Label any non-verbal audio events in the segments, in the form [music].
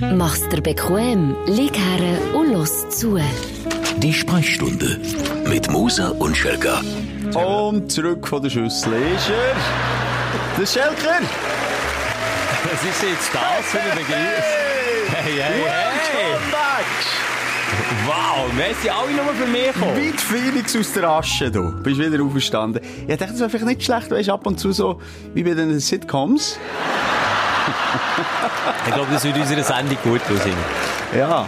Mach's dir bequem, lieg her und los zu. Die Sprechstunde mit Musa und Schelka. Und zurück von der Schüssel ist er. Der Schelker. Was ist jetzt das für ein Begriff? Hey, hey, hey! Welcome back. Wow, wir sind alle nur für mich gekommen. Weit Phoenix aus der Asche, du. Bist wieder aufgestanden. Ich dachte, das wäre vielleicht nicht schlecht, weißt ab und zu so, wie bei den Sitcoms. [laughs] Ich glaube, das würde unserer Sendung gut aussehen. Ja.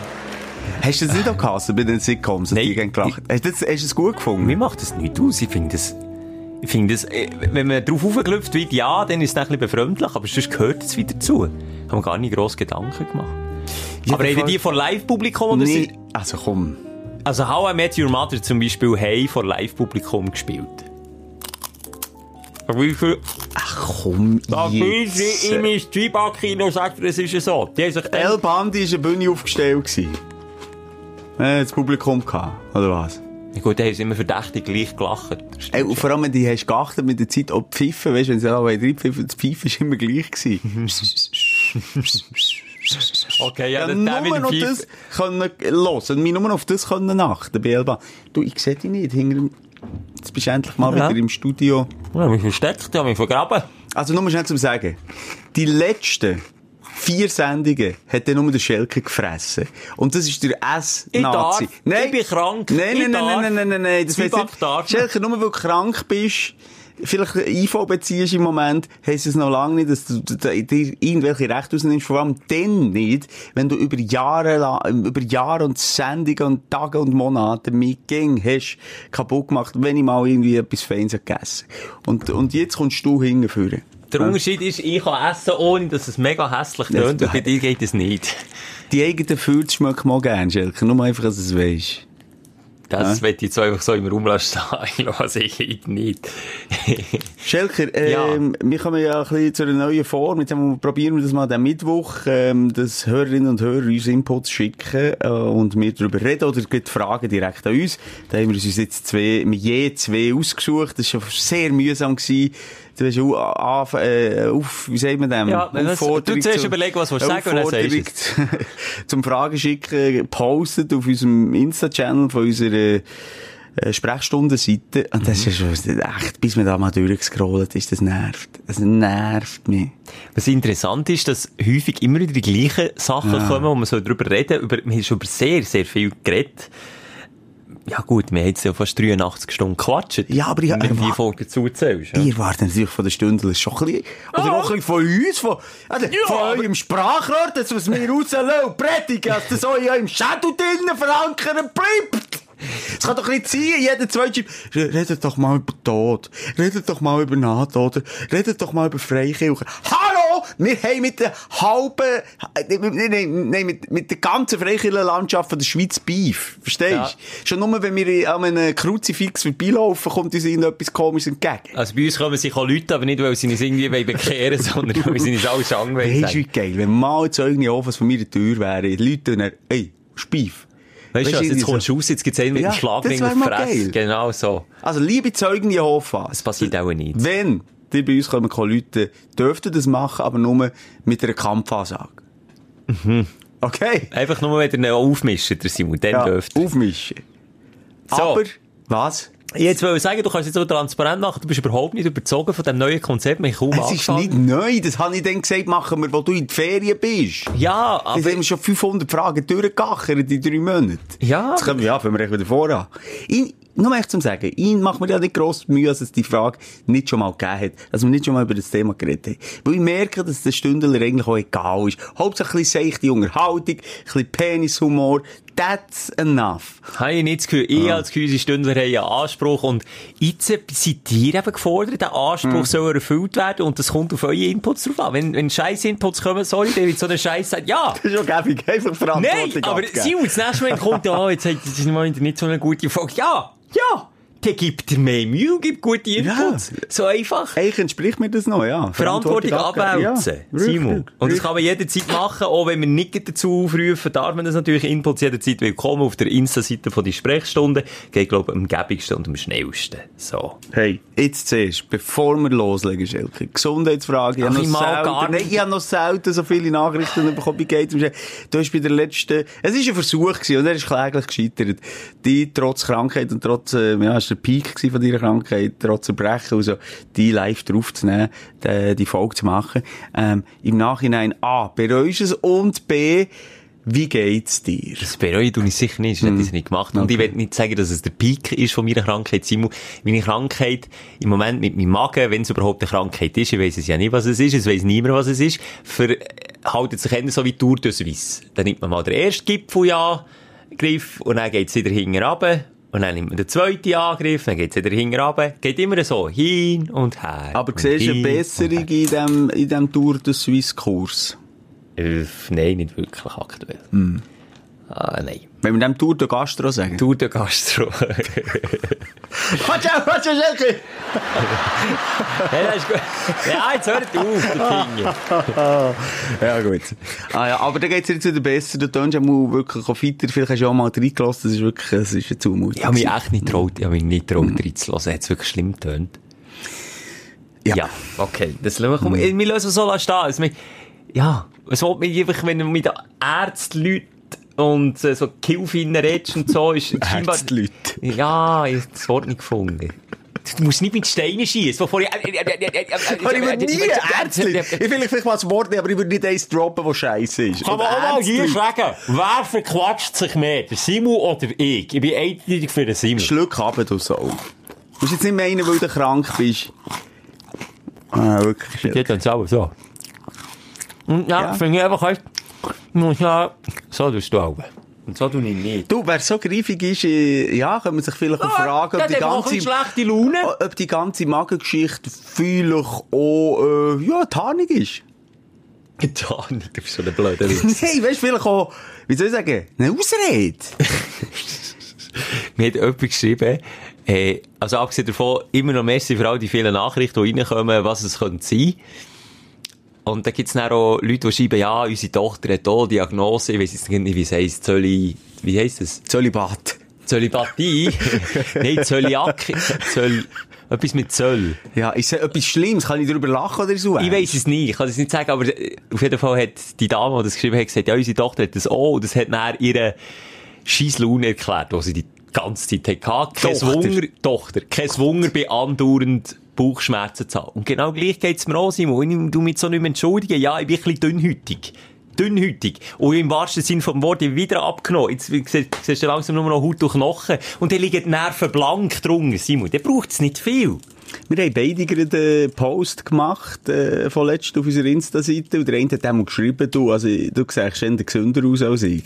Hast du das nicht auch gehasst bei den Sitcoms? Nein. Die gelacht? Hast du das, hast du es gut gefunden? Mir macht das nicht aus. Ich finde das, ich finde das, äh, wenn man drauf aufgelüpft wird, ja, dann ist es ein bisschen befremdlich, aber sonst gehört es wieder dazu. Haben wir gar nicht gross Gedanken gemacht. Ja, aber reden die von Live-Publikum oder Nee, also komm. Also How I Met Your Mother zum Beispiel haben vor Live-Publikum gespielt. Wie viel... Ach komm, Da jetzt. in mein Zwieback-Kino, sagt das ist ja so. Die haben sich dann... El Bandi war eine Bühne aufgestellt. gewesen. Äh, das Publikum gehabt, oder was? Ja, Gut, da haben sie immer verdächtig gleich gelacht. Ey, und vor allem, wenn die hast geachtet mit der Zeit, ob Pfiffen, weißt du, wenn sie alle reinpfiffen, das Pfeifen ist immer gleich gewesen. [laughs] Okay, ja, Ja, das nur der mit dem noch Pfeifen- das können hören. Mich nur auf das können achten, bei Elba. Du, ich seh dich nicht. Hinter dem... Jetzt bist du endlich mal Ja. wieder im Studio. Ja, mich versteckt, habe mich vergraben. Also nur schnell zum Sagen. Die letzten vier Sendungen hat dann nur der Schelke gefressen. Und das ist der. S-Nazi. Ich bin krank. Nein, nein, nein, darf. nein, nein, nein, nein. Das. Schelke, nur weil du krank bist, vielleicht IV beziehst im Moment, heisst es noch lange nicht, dass du dir irgendwelche Rechte rausnimmst. Vor allem dann nicht, wenn du über Jahre über Jahre und Sendungen und Tage und Monate mit Gang hast kaputt gemacht, wenn ich mal irgendwie etwas Feines hab gegessen. Und, und jetzt kommst du hingeführen. Der Unterschied ist, ich kann essen, ohne dass es mega hässlich tönt, und bei dir geht es nicht. Die eigenen Fürze schmecken mal gern, Schelke. Nur einfach, dass es weisst. Das Ja. wird ich jetzt einfach so im Raum lassen. [laughs] Ich lasse ich nicht. [laughs] Schelker, ähm, wir kommen ja ein bisschen zu einer neuen Form. Jetzt haben wir- probieren wir das mal den Mittwoch, ähm, dass Hörerinnen und Hörer uns Inputs schicken äh, und wir darüber reden oder gibt Fragen direkt an uns. Da haben wir uns jetzt zwei, je zwei ausgesucht. Das war schon sehr mühsam. Gewesen. Du hast au- auf, äh, auf, wie sagt man dem? Ja, was- du zuerst zu- überlegen, was du sagen und dann sagst du. Aufforderung [laughs] zum Fragen schicken gepostet auf unserem Insta-Channel von unserer äh, Sprechstundenseite. Und das ist schon echt, bis man da mal durchgescrollt ist, das nervt. Das nervt mich. Was interessant ist, dass häufig immer wieder die gleichen Sachen Ja. kommen, wo man so drüber reden. Über, wir haben schon über sehr, sehr viel geredet. Ja gut, wir haben jetzt ja fast 83 Stunden gequatscht. Ja, aber ich- Wenn du die Folge zuzählst. Ja. Die erwarten natürlich von der Stunde schon ein bisschen, oder auch ein bisschen von uns, von, also von aber- eurem Sprachrohr, das was wir rauslassen, predigen, dass das auch in eurem Schädel drinnen verankert bleibt. Es kann doch nicht sein, jeder zweite redet doch mal über Tod, redet doch mal über NATO, oder redet doch mal über Freikirche. Hallo! Wir haben mit der halben, äh, nein, mit, mit der ganzen Freikirchenlandschaft von der Schweiz Beef. Verstehst du? Ja. Schon nur, wenn wir an einem Kruzifix vorbeilaufen, kommt uns irgendetwas komisches entgegen. Also bei uns kommen sich auch Leute, aber nicht, weil sie uns irgendwie bekehren [laughs] sondern weil sie uns alles angewöhnt Weisst du, wie geil, wenn mal Zeugen Jehovas von meiner Tür wären, die Leute dann, ey, Spief. Weißt du was, jetzt kommst so. du raus, jetzt gibt's einen mit Ja, dem Schlagring das auf Fresse. geil. Genau so. Also, liebe Zeugen Jehovas. Das passiert auch nicht. Wenn die bei uns kommen, Leute, dürften das machen, aber nur mit einer Kampfansage. Okay. Einfach nur, wenn ihr ihn aufmischt, der Simon, dann Ja, dürft ihr. aufmischen. So. Aber, was? Jetzt wollte ich sagen, du kannst jetzt so transparent machen, du bist überhaupt nicht überzogen von dem neuen Konzept, haben kaum Es ist angefangen. nicht neu, das habe ich dann gesagt, machen wir, wo du in die Ferien bist. Ja, Jetzt aber... haben wir schon 500 Fragen durchgegachert in drei Monaten. Ja. Jetzt können wir, ja, fangen wir echt wieder voran. Ich, nur echt zum Sagen, ihn macht mir ja nicht gross Mühe, dass es die Frage nicht schon mal gegeben hat, dass wir nicht schon mal über das Thema geredet haben. Weil ich merke, dass der Stündler eigentlich auch egal ist. Bisschen seichte Unterhaltung, ein bisschen Penishumor, that's enough. Habe ich nicht das Gefühl. Ich als Gehäusestündler habe einen Anspruch und jetzt seid ihr eben gefordert, der Anspruch Hm. soll erfüllt werden und das kommt auf eure Inputs drauf an. Wenn, wenn scheiß Inputs kommen, sorry, David, so ein Scheiß sagt, ja, Das ist schon gäbig, einfach Verantwortung nein, aber abgeben. Simon, das nächste Mal kommt, ja, [laughs] jetzt hat das ist nicht so eine gute Folge. Ja, ja, dann gibt er mehr Mühe gibt gute Inputs. So einfach. Eigentlich entspricht mir das noch, ja. Verantwortung abgeben. abwälzen. Ja, Simon. richtig, Und das kann man jederzeit machen, auch wenn wir nicht dazu aufrufen, darf man das natürlich Inputs jederzeit willkommen auf der Insta-Seite von die Sprechstunde. Geht, glaube ich, am gäbigsten und am schnellsten. So. Hey, jetzt zuerst, bevor wir loslegen, Schelke, Gesundheitsfrage. Ich Ach, ich noch, selten, gar nicht. ich habe noch selten so viele Nachrichten bekommen bei Gates. Du hast bei der letzten, es war ein Versuch gewesen, und er ist kläglich gescheitert. Die, trotz Krankheit und trotz, äh, ja, der Peak von deiner Krankheit, trotz Erbrechen und so, die live draufzunehmen, die, die Folge zu machen. Ähm, Im Nachhinein, A, bereust es und B, wie geht's dir? Das bereue ich sicher nicht, das hätte ich nicht gemacht. Und ich will nicht sagen, dass es der Peak ist von meiner Krankheit, Simon. Meine Krankheit, im Moment mit meinem Magen, wenn es überhaupt eine Krankheit ist, ich weiss es ja nicht, was es ist, es weiss niemand, was es ist, ver, haltet sich eher so wie Tour de Suisse. Dann nimmt man mal den ersten Gipfel ja, Griff, und dann geht's wieder hinten runter. Und dann nimmt man den zweiten Angriff, dann geht's wieder hinten runter. Geht immer so hin und her. Aber und siehst du eine Besserung in dem, in dem Tour de Suisse Kurs? Äh, nein, nicht wirklich aktuell. Ah, nein. Wenn wir dem Tour de Gastro sagen. Du, der Gastro. [laughs] Schelke! [laughs] ja, das ist gut. Ja, jetzt hört auf, der Finger. [laughs] Ja, gut. Ah, ja, aber dann geht's jetzt wieder besser. Du tönst ja mal wirklich auf weiter. Vielleicht hast du auch mal reingelassen. Das ist wirklich, das ist eine Zumutung. Ich habe mich echt nicht getraut, ich habe mich nicht getraut, reinzulassen. Hat es wirklich schlimm getönt? Ja. Ja, okay. Das lassen wir, komm, wir lassen es so lassen stehen. Also, wir- ja, es wollte mich einfach, wenn du mit den Ärzten und äh, so Killfinnen redest und so, ist scheinbar... Ärztleute. Ja, ich hab das Wort nicht gefunden. Du musst nicht mit Steinen schießen, wovor ich... Aber ich würde nie Ärztli. Ich will vielleicht mal das Wort nehmen, aber ich würde nicht eins droppen, das scheiße ist. Kann man auch mal hier sagen, wer verquatscht sich mehr? Der Simon oder ich? Ich bin eindeutig für den Simon. Schluck ab, du Sau. Du musst jetzt nicht meinen, weil du krank bist. Ah, wirklich. Geht dann selber so. Und ja, Ja. finde ich einfach ja, so tust du auch. Und so tue ich nicht. Du, wer so greifig ist, äh, ja, kann man sich vielleicht auch fragen, ob die ganze, schlechte Laune. ob die ganze Magengeschichte vielleicht auch, äh, ja, tarnig ist. Nicht, du bist so ein blöder Witz. [laughs] Nein, weißt du, vielleicht auch, wie soll ich sagen, eine Ausrede. [laughs] Mir hat jemand geschrieben, äh, also abgesehen davon, immer noch merci für all die vielen Nachrichten, die reinkommen, was es könnte sein. Und dann gibt's dann auch Leute, die schreiben, ja, unsere Tochter hat hier Diagnose, ich weiss jetzt nicht, wie es heisst, Zöli, wie heisst es? Zölibat. Zölibatie? [laughs] Nein, Zöliak, Zöl, etwas mit Zöll. Ja, ist es etwas Schlimmes? Kann ich darüber lachen oder so? Ich weiss es nicht, ich kann es nicht sagen, aber auf jeden Fall hat die Dame, die das geschrieben hat, gesagt, ja, unsere Tochter hat das auch, und das hat dann ihre scheiß Laune erklärt, die sie die ganze Zeit hatte. Kein Tochter. Wunder, Tochter, kein Wunder bei andauernd Bauchschmerzen zu haben. Und genau gleich geht's mir auch, Simon. Ich tu mich so nicht mehr entschuldigen. Ja, ich bin ein bisschen dünnhütig. Dünnhütig. Und im wahrsten Sinne vom Wort, ich bin wieder abgenommen. Jetzt siehst du langsam nur noch Haut und Knochen. Und dann liegen die Nerven blank drunter, Simon. Dann braucht's nicht viel. Wir haben beide gerade einen Post gemacht, äh, von letztem auf unserer Insta-Seite. Und der eine hat einmal geschrieben, du, also, du siehst eher gesünder aus als ich.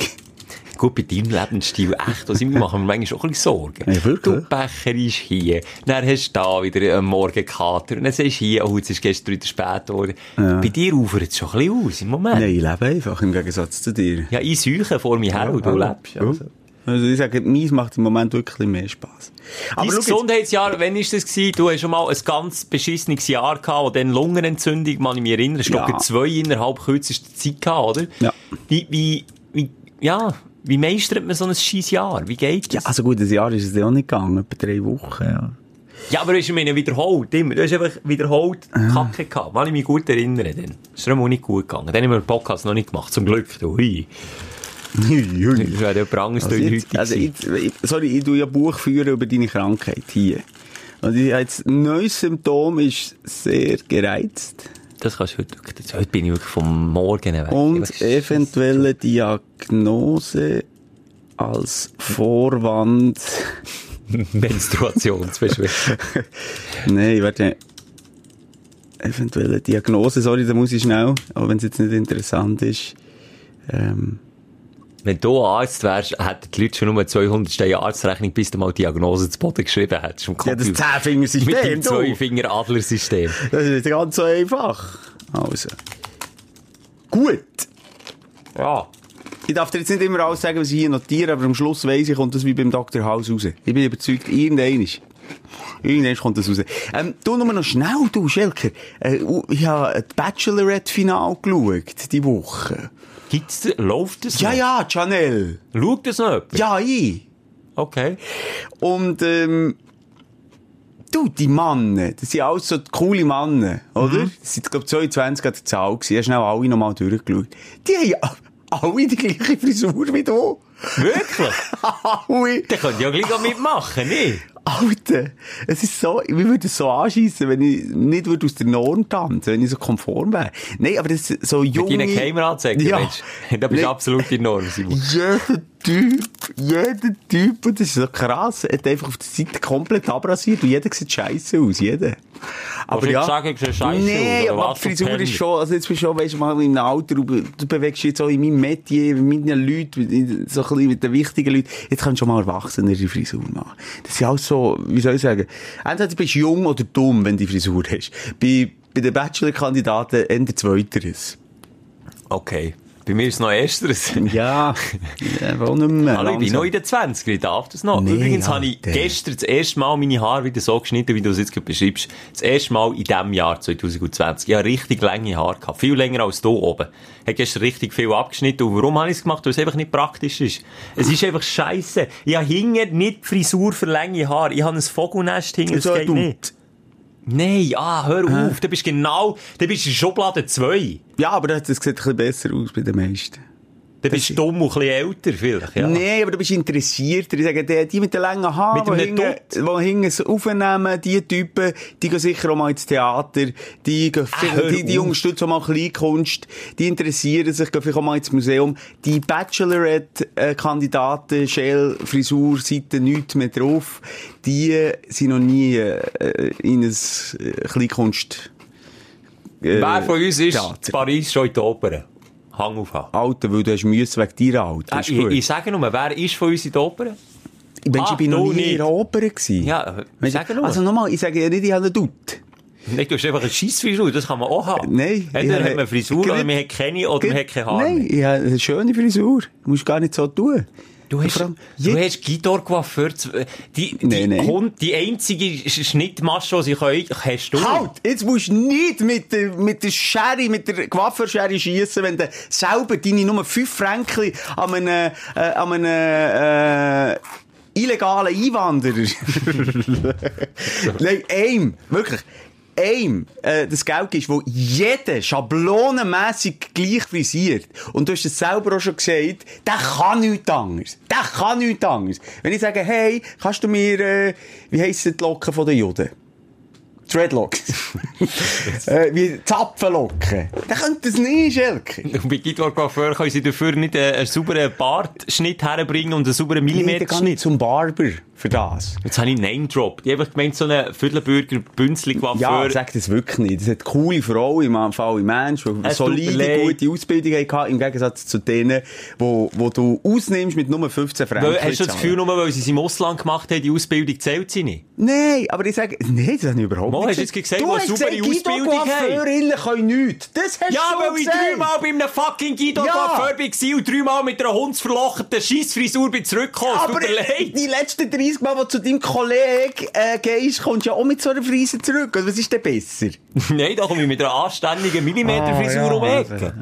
Gut, bei deinem Lebensstil, echt, was ich machen mir manchmal auch ein bisschen Sorgen. Ja, wirklich? Du, Becher ist hier, dann hast du da wieder einen Morgenkater, und dann sagst du hier, oh, jetzt ist gestern wieder spät geworden. Bei dir ufert es schon ein bisschen aus, im Moment. Nein, ich lebe einfach, im Gegensatz zu dir. Ja, ich säuche vor mir her, und du lebst. Also. Also ich sage, meins macht im Moment wirklich mehr Spass. Dein schau jetzt- Gesundheitsjahr, wann ist das gewesen? Du hast schon mal ein ganz beschissenes Jahr gehabt, wo dann Lungenentzündung, man ich mich erinnere, glaube, Ja. zwei innerhalb kürzester Zeit gehabt, oder? Ja. Wie, wie, wie, ja, wie meistert man so ein scheiß Jahr? Wie geht Ja, das? also gut, ein Jahr ist es ja auch nicht gegangen, etwa drei Wochen, ja. Ja, aber du hast mir wiederholt, immer. Du hast einfach wiederholt Ah. Kacke gehabt. Wenn ich mich gut erinnere, dann. ist es mir nicht gut gegangen. Dann haben wir den Podcast noch nicht gemacht, zum Glück. Du, hui. Das wäre jemand anderes Also, also jetzt, also ich, ich, sorry, ich tue ja Buch führen über deine Krankheit hier. Und ich habe jetzt, neues Symptom ist sehr gereizt. Das kannst du heute, heute bin ich wirklich vom Morgen weg. Und eventuelle Diagnose als Vorwand. [laughs] Menstruationsbeschwerden. [laughs] Nein, warte. Eventuelle Diagnose, sorry, da muss ich schnell, auch wenn es jetzt nicht interessant ist. Ähm, Wenn du Arzt wärst, hätten die Leute schon nur 200 Steine Arztrechnung, bis du mal die Diagnose zu Boden geschrieben hättest. Ja, das Computer. Mit Zehnfingersystem, dem. Zwei-Finger-Adler-System. Das ist nicht ganz so einfach. Also. Gut. Ja. Ich darf dir jetzt nicht immer alles sagen, was ich hier notiere, aber am Schluss weiss ich, kommt das wie beim Dr. House raus. Ich bin überzeugt, irgendein ist. Irgendwann kommt das raus. Ähm, du nur noch schnell, du, Schelker. Äh, ich habe das Bachelorette-Final geschaut, die Woche. Gibt's, läuft das Ja, noch? ja, Chanel. Schaut das noch jemand? Ja, ich. Okay. Und, ähm, du, die Männer, das sind alles so coole Männer, oder? Das sind, glaub 22 an der Zahl gewesen. Ich habe schnell alle nochmal durchgeschaut. Die haben [laughs] alle die gleiche Frisur wie du. Wirklich? alle. Dann könnt ihr ja gleich auch mitmachen, nicht? Alter, es ist so, ich würde es so anschiessen, wenn ich nicht würde aus der Norm tanzen, wenn ich so konform wäre. Nein, aber das ist so Mit junge... deinen Geheimeranzeigen, Ja. Mensch. [laughs] Da bist du absolut in Ordnung, Simon. Jeder Typ, jeder Typ, und das ist so krass, hat einfach auf der Seite komplett abrasiert und jeder sieht scheiße aus, jeder. Aber ja. jetzt sagen, ich sehe scheisse nee, aus, aber Frisur ist schon, also jetzt bist du schon, weißt du, mal in einem Alter, du, bewegst dich jetzt auch in meinem Metier, mit meinen Leuten, mit, so ein bisschen mit den wichtigen Leuten. Jetzt kannst du schon mal erwachsenere Frisur machen. Das ist ja auch so, wie soll ich sagen, entweder bist du jung oder dumm, wenn du die Frisur hast. Bei, bei den Bachelor-Kandidaten eher zweiteres. Okay. Bei mir ist es noch ersteres. Ja, auch nicht mehr. Hallo, ich bin noch in den 20 ich darf das noch. Nee, Übrigens habe ich gestern das erste Mal meine Haare wieder so geschnitten, wie du es jetzt gerade beschreibst. Das erste Mal in diesem Jahr 2020. Ich habe richtig lange Haare gehabt. Viel länger als du oben. Ich habe gestern richtig viel abgeschnitten. Und warum habe ich es gemacht? Weil es einfach nicht praktisch ist. Es ist einfach scheiße. Ich habe hinten nicht Frisur für lange Haare. Ich habe ein Vogelnest hinten. Das So geht nicht. Nein, ah, hör auf. Du bist genau, du bist in Schublade 2. Ja, aber das das sieht ein bisschen besser aus bei den meisten. Du bist ist- dumm und ein bisschen älter vielleicht, ja. Nee, aber du bist interessierter. Ich sage, die, die mit den langen Haaren, die hinten, hinten aufnehmen, die Typen, die gehen sicher auch mal ins Theater, die, gehen, Ah, die, die unterstützen auch mal Kleinkunst, die interessieren sich, gehen vielleicht auch mal ins Museum. Die Bachelorette-Kandidaten, Shell, Frisur, Seite, nichts mehr drauf, die sind noch nie äh, in ein äh, Kleinkunst... Äh, Wer von uns ist Theater. in Paris schon in der Oper? Hang auf Hang. Alter, weil du hast Müsse wegen deiner Alter. Ah, ich, ich sage nur, wer ist von uns in der Oper? Mensch, Ah, ich bin noch du nie nicht. in der Oper gewesen. Ja, äh, Weisst du, sag nur. Also nochmal, ich sage ja nicht, ich habe einen Dutt. Nein, du hast einfach eine Scheissfrisur, das kann man auch haben. Nein. Entweder ich hat man Frisur, oder man hat keine, oder man hat keine Haare. Nein, ich habe eine schöne Frisur. Du musst gar nicht so tun. Du hast, allem- du hast Guido Coiffeur, z- die, die, nein. Hund, die einzige Sch- Schnittmasche, die sie können, hast du. Halt! Jetzt musst du nicht mit der, mit der Schere, mit der Coiffeurschere schiessen, wenn du selber deine nur 5 Franken an einem, äh, an einem, äh, illegalen Einwanderer. [laughs] Nein, aim. Wirklich. Aim, äh, das Geld ist, wo jeder schablonenmässig gleich frisiert. Und du hast es selber auch schon gesagt, der kann nichts anderes. Der kann nichts anderes. Wenn ich sage, hey, kannst du mir, äh, wie heissen die Locken von den Juden? Dreadlocks. [laughs] äh, wie Zapfenlocken. Der könnte das nicht, Schelke. [laughs] Und bei Guido Coiffeur können sie dafür nicht äh, einen sauberen Bartschnitt herbringen und einen sauberen Nee, Millimeterschnitt. nicht zum Barber für das. Jetzt habe ich Name Drop. Ich habe einfach gemeint, so einen Viertelbürger Bünzli Ja, sag das wirklich nicht. Das hat coole Frau im Fall im Mensch, die solide, gute Ausbildung hatte, im Gegensatz zu denen, wo, wo du ausnimmst mit nur 15 Franken. Weil, hast du das. Gefühl, nur weil sie es im Ausland gemacht haben, die Ausbildung zählt sie nicht? Nein, aber ich sage, nein, das habe ich überhaupt Mo, nicht hast du jetzt gesagt, Du hast saubere gesagt, Guido? Coiffeurinnen können nichts. Das hast Ja, du weil ich gesagt. dreimal bei einem fucking Guido Ja. Coiffeur war und dreimal mit einer hundsverlochten Scheissfrisur bin zurückgekommen. Es Aber die letzten 30 Mal, wo du zu deinem Kollegen äh, gehst, kommst du ja auch mit so einer Frise zurück. Also, was ist denn besser? [laughs] Nein, da komme ich mit einer anständigen Millimeterfrisur ja, um die Ecke. also,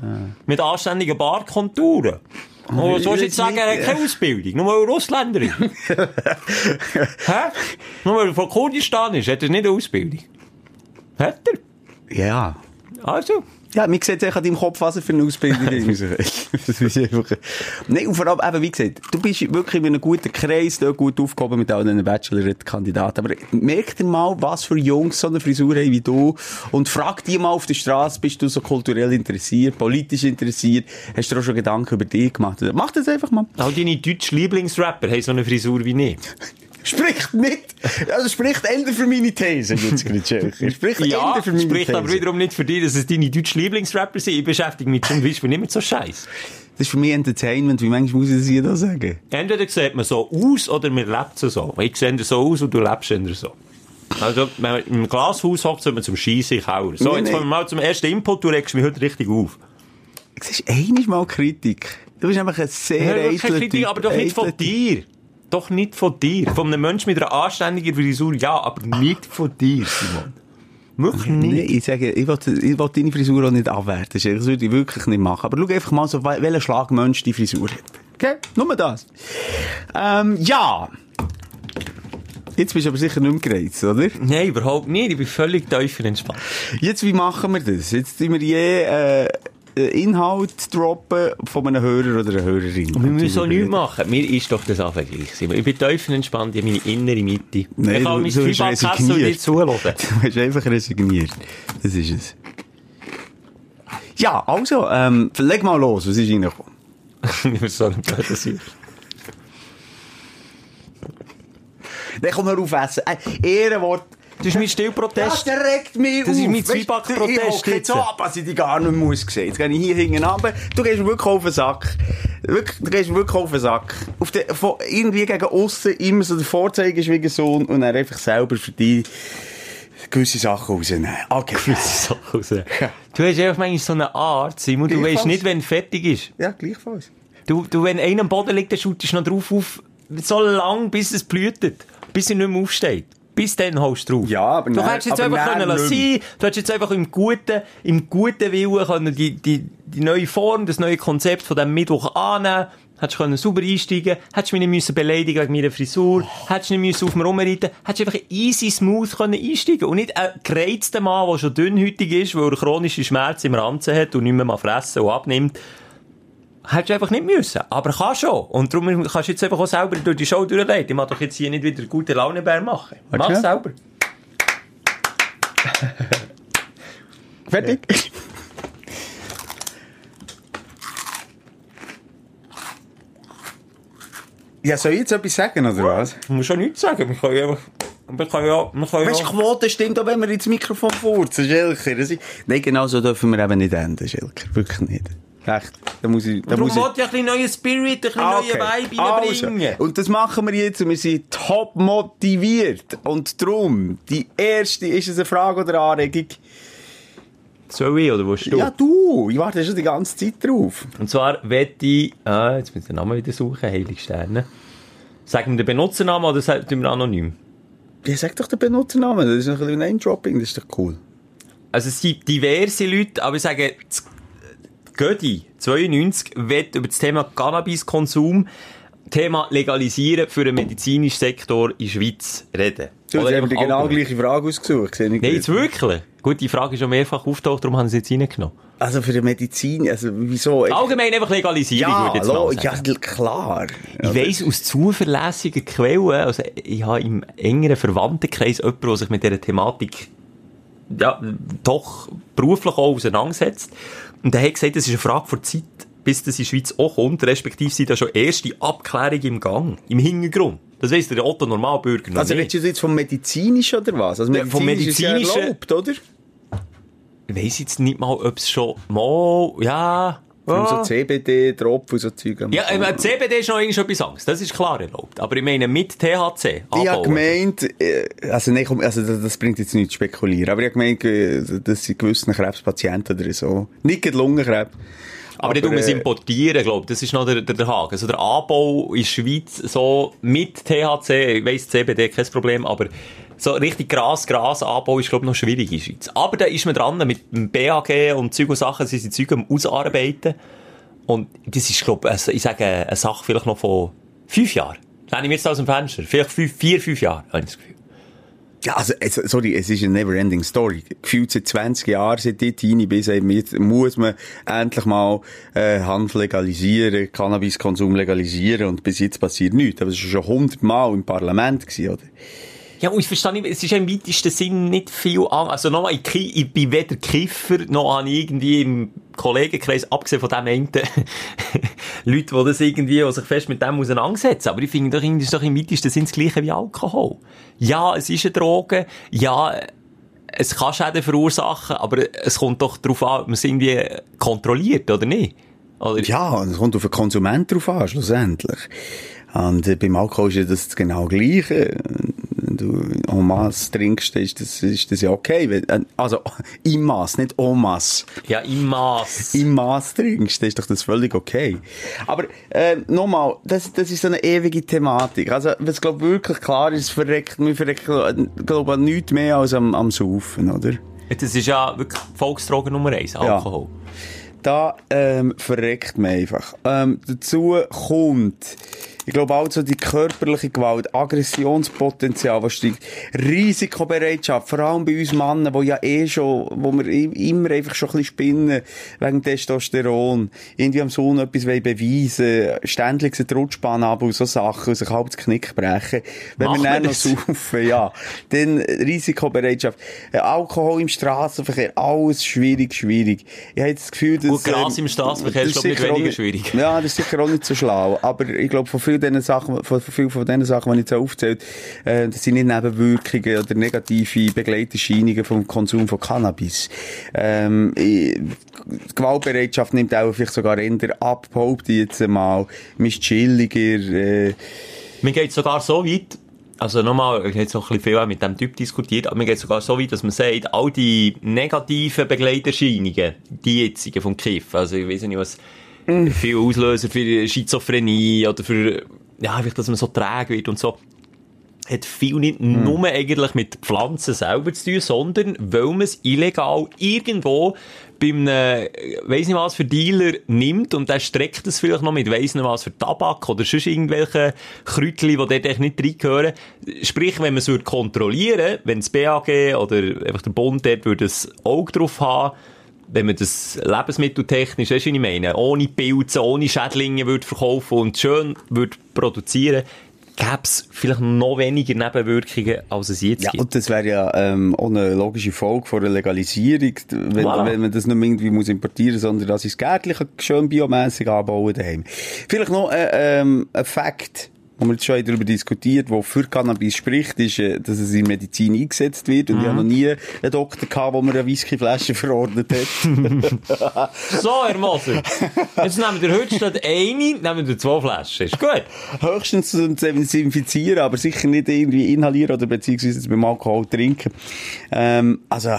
Mit anständigen was sollst du jetzt sagen, er hat keine Ausbildung? Nur weil er Ausländerin [laughs] Hä? Nur weil er von Kurdistan ist, hat er nicht eine Ausbildung. Hat er? Ja. Also. Ja, mir sieht echt an deinem Kopf, was er für eine Ausbildung [laughs] ist. das ist einfach... Nein, und vor allem, eben, wie gesagt, du bist wirklich in einem guten Kreis, dort gut aufgehoben mit all diesen Bachelorette-Kandidaten. Aber merk dir mal, was für Jungs so eine Frisur haben wie du und frag die mal auf der Straße, bist du so kulturell interessiert, politisch interessiert, hast du dir auch schon Gedanken über dich gemacht? Mach das einfach mal. All deine deutschen Lieblingsrapper haben so eine Frisur wie ich. [laughs] Spricht nicht, also spricht Ende für meine These, jetzt gerade, Schelker. Spricht Ja, Ende für meine spricht These. aber wiederum nicht für dich, dass es deine deutschen Lieblingsrapper sind. Ich beschäftige mich zum Beispiel nicht mit so Scheiß. Das ist für mich Entertainment, wie manchmal muss ich das sagen? Entweder sieht man so aus oder man lebt so so. Ich sehe so aus und du lebst eher so. Also, wenn man im Glashaus hockt, sollte man zum den Keller. So, Nee, jetzt kommen wir mal zum ersten Input. Du regst mich heute richtig auf. Es ist einmal mal Kritik. Du bist einfach ein sehr Ja, eitler keine Kritik, Typ. aber doch nicht von dir. Doch nicht von dir. Von einem Menschen mit einer anständigen Frisur, ja, aber nicht von dir, Simon. Wirklich Nee, nicht. ich sage, ich will, ich will deine Frisur auch nicht abwerten. Das würde ich wirklich nicht machen. Aber schau einfach mal so, welchen Schlag Mensch die Frisur hat. Okay? Nur das. Ähm, ja. Jetzt bist du aber sicher nicht mehr gereizt, oder? Nein, überhaupt nicht. Ich bin völlig tiefer entspannt. Jetzt, wie machen wir das? Jetzt tun wir je äh, Inhalt droppen von einem Hörer oder einer Hörerin. Wir müssen auch nichts machen. Mir ist doch das einfach gleich. Simon. Ich bin tiefer entspannt. Ich habe meine innere Mitte. Nein, ich kann mein und resigniert. dir zuhören. [laughs] Du hast einfach resigniert. Das ist es. Ja, also, ähm, leg mal los. Was ist reingekommen? Ich bin so blöder Sieg. Dann komm hör auf essen. Äh, Ehrenwort. Das ist mein Stillprotest. Der regt mich Das ist mein Zwieback-Protest Ich hocke jetzt. so ab, als ich die gar nicht mehr muss sehen. Jetzt gehe ich hier hinten runter. Du gehst mir wirklich auf den Sack. Wirklich, du gehst mir wirklich auf den Sack. Auf den, von, irgendwie gegen aussen immer so der Vorzeigeschwiegersohn und dann einfach selber für dich gewisse Sachen rausnehmen. Okay. gewisse Sachen raus. Du hast einfach manchmal so eine Art, Simon, du weißt nicht, wenn fertig ist. Ja, gleichfalls. Du, du, wenn einer am Boden liegt, dann schautest du noch drauf auf, so lang, bis es blühtet. Bis er nicht mehr aufsteht. Bis dann holst du drauf. Ja, aber Du hättest jetzt aber einfach können lassen. Du hättest jetzt einfach im guten, im guten Willen können die, die, die neue Form, das neue Konzept von diesem Mittwoch annehmen. Hättest können sauber einsteigen, hättest mich nicht müssen beleidigen wegen meiner Frisur, hättest nicht müssen auf mir rumreiten, hättest einfach easy smooth können einsteigen und nicht ein gereizter Mann, der schon dünnhütig ist, weil er chronische Schmerzen im Ranzen hat und nicht mehr mal fressen und abnimmt. Hättest du einfach nicht müssen. Aber kannst schon. Und darum kannst du jetzt einfach auch selber durch die Show durchleiten. Ich mag doch jetzt hier nicht wieder gute Launebär machen. Mach Okay. selber. [laughs] Fertig? Ja, soll ich jetzt etwas sagen, oder was? Du musst schon nichts sagen. Wir können ja einfach... Wir können ja... Wir können Weißt du, ja... Quote stimmt auch, wenn wir ins Mikrofon furzen, ist... Nein, genau so dürfen wir eben nicht enden, Schelker. Wirklich nicht. Echt. Da muss ich... Da Darum muss ich... wollte ich ein bisschen neuen Spirit, ein bisschen Ah, neuen Vibe Also, reinbringen. und das machen wir jetzt und wir sind top motiviert. Und darum, die erste, ist es eine Frage oder eine Anregung? Soll ich, oder willst du? Ja, du, ich warte schon die ganze Zeit drauf. Und zwar wette ich... Ah, jetzt muss ich den Namen wieder suchen. Heilige Sterne. Sagen wir den Benutzernamen oder sagen wir anonym? Ja, sag doch den Benutzernamen, das ist ein bisschen Name-Dropping, das ist doch cool. Also es gibt diverse Leute, aber ich sage, das Gödi 92 wird über das Thema Cannabiskonsum, Thema Legalisieren für den medizinischen Sektor in der Schweiz reden. Du hast eben die genau gleiche Frage ausgesucht. Nein, jetzt wirklich? Gut, die Frage ist schon mehrfach auftaucht, darum haben sie jetzt reingenommen. Also für die Medizin, also wieso? Allgemein einfach Legalisieren, ja, jetzt lo, ja, klar. Ich weiss aus zuverlässigen Quellen, also ich habe im engeren Verwandtenkreis jemanden, der sich mit dieser Thematik ja, doch beruflich auch auseinandersetzt. Und der hat gesagt, es ist eine Frage von Zeit, bis das in die Schweiz auch kommt, respektive sind da schon erste Abklärungen im Gang, im Hintergrund. Das weiss der Otto Normalbürger noch Also redest du jetzt vom Medizinischen oder was? Also Ja, vom medizinisch ist ja Medizinischen- erlaubt, oder? Ich weiss jetzt nicht mal, ob es schon mal, ja... Ja. so CBD, Tropfen und so Zeug. Ja, äh, CBD ist noch etwas anderes. Das ist klar erlaubt. Aber ich meine, mit THC. Ich habe gemeint, äh, also, komm, also das, das bringt jetzt nichts zu spekulieren, aber ich habe gemeint, äh, dass sie gewissen Krebspatienten oder so, nicht gerade Lungenkrebs. Aber tun wir es äh, importieren, glaube ich. Das ist noch der, der, der Haken. Also der Anbau in der Schweiz so mit THC, ich weiss, CBD kein Problem, aber so richtig Gras, Gras Anbau ist, glaube ich, noch schwierig in Schweiz. Aber da ist man dran mit dem BAG und Zeug und Sachen, sie sind Zeug am Ausarbeiten. Und das ist, glaube ich, also ich sage, eine Sache vielleicht noch von fünf Jahren. Lehne ich mir jetzt aus dem Fenster. Vielleicht fünf, vier, fünf Jahre, habe ich das Gefühl. Ja, also, sorry, es ist eine never-ending Story. Gefühlt seit 20 Jahren, seit hinein bis eben jetzt, muss man endlich mal äh, Hanf legalisieren, Cannabiskonsum legalisieren und bis jetzt passiert nichts. Aber es war schon 100 Mal im Parlament, gewesen, oder? Ja, und ich verstehe nicht, es ist im weitesten Sinn nicht viel an. Also nochmal, ich, ich bin weder Kiffer, noch habe ich irgendwie im Kollegenkreis, abgesehen von dem einen, [laughs] Leute, die das irgendwie, sich fest mit dem auseinandersetzen. Aber ich finde doch, irgendwie ist doch im weitesten Sinn das Gleiche wie Alkohol. Ja, es ist eine Droge. Ja, es kann Schäden verursachen, aber es kommt doch darauf an, ob man es irgendwie kontrolliert, oder nicht? Oder? Ja, es kommt auf den Konsument drauf an, schlussendlich. Und äh, beim Alkohol ist ja das genau Gleiche. Wenn du en masse trinkst, ist das, ist das ja okay. Äh, also, im Maß, nicht en masse. Ja, im Maß. Im Maß trinkst, ist doch das völlig okay. Aber, äh, nochmal, das, das ist so eine ewige Thematik. Also, was glaub wirklich klar ist, verreckt, wir verrecken, glaub ich, nichts mehr als am, am Saufen, oder? Das ist ja wirklich Volksdroge Nummer eins, Alkohol. Da ähm, verreckt man einfach. Ähm, dazu kommt, ich glaube auch so die körperliche Gewalt, Aggressionspotenzial, was steigt, Risikobereitschaft, vor allem bei uns Männern, wo ja eh schon, wo wir immer einfach schon ein bisschen spinnen, wegen Testosteron, irgendwie am Sohn etwas beweisen, ständig eine Rutschbahn ab und so Sachen, und sich halb das Knick brechen. Wenn Machen wir dann noch saufen, ja. Dann Risikobereitschaft, äh, Alkohol im Straßenverkehr, alles schwierig, schwierig. Ich habe das Gefühl, dass... Gut, Gras ähm, im Straßenverkehr ist, das glaub ich, weniger schwierig. Ja, das ist sicher auch nicht so schlau. Aber ich glaube, von vielen diesen Sachen, von, von von diesen Sachen, die ich jetzt aufgezählt äh, das sind nicht Nebenwirkungen oder negative Begleiterscheinungen vom Konsum von Cannabis. Ähm, die Gewaltbereitschaft nimmt auch vielleicht sogar eher ab, behaupte jetzt mal. Man ist chilliger, äh, Mir geht sogar so weit, also nochmal, ich habe jetzt noch ein bisschen viel mit dem Typ diskutiert, aber mir geht sogar so weit, dass man sagt, all die negativen Begleiterscheinungen, die jetzigen vom Kiff, also ich weiß nicht was, viel Auslöser für Schizophrenie oder für, ja, einfach, dass man so träge wird und so, hat viel nicht nur eigentlich mit Pflanzen selber zu tun, sondern weil man es illegal irgendwo bei einem, äh, weiss nicht was für Dealer nimmt und der streckt es vielleicht noch mit weiss nicht was für Tabak oder sonst irgendwelche Kräutchen, die dort echt nicht reingehören. Sprich, wenn man es würde kontrollieren, wenn das BAG oder einfach der Bund dort würde ein Auge drauf haben, wenn man das lebensmitteltechnisch, weisst du, ich meine, ohne Pilze, ohne Schädlinge würde verkaufen und schön würde produzieren, gäbe es vielleicht noch weniger Nebenwirkungen, als es jetzt Ja, gibt. und das wäre ja ähm, auch eine logische Folge von der Legalisierung, wenn, Voilà. wenn man das nicht irgendwie muss importieren sondern dass ich es gärtlich schön biomässig anbauen daheim. Vielleicht noch äh, ähm, ein Fakt, wo wir jetzt schon darüber diskutiert, wo für Cannabis spricht, ist, äh, dass es in Medizin eingesetzt wird. Und ich habe noch nie einen Doktor gehabt, der mir eine Whiskyflasche [laughs] verordnet hat. [laughs] So, Herr Moser, jetzt nehmen wir heute statt eine, nehmen wir zwei Flaschen. Ist gut. Höchstens zum Desinfizieren, aber sicher nicht irgendwie inhalieren oder beziehungsweise beim Alkohol trinken. Ähm, also,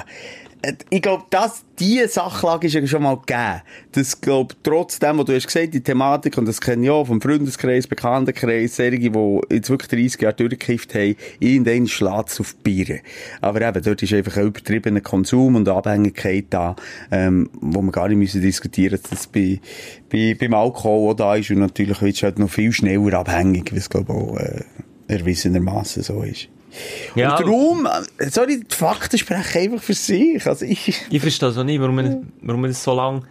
ich glaube, dass diese Sachlage ist ja schon mal gegeben. Das glaub, trotzdem, was du hast gesagt, die Thematik, und das kenne ich auch vom Freundeskreis, Bekanntenkreis, solche, die jetzt wirklich 30 Jahre durchgekifft haben, irgendeinen schlägt auf die Biere. Aber eben, dort ist einfach ein übertriebener Konsum und Abhängigkeit da, ähm, wo wir gar nicht müssen diskutieren, dass das bei, bei, beim Alkohol auch da ist und natürlich wird es halt noch viel schneller abhängig, wie es, glaube ich, auch, äh, erwiesenermaßen so ist. Ja. Und darum, äh, sorry, die Fakten sprechen einfach für sich. Also ich, Ich verstehe so nicht, warum man, warum man das so lang...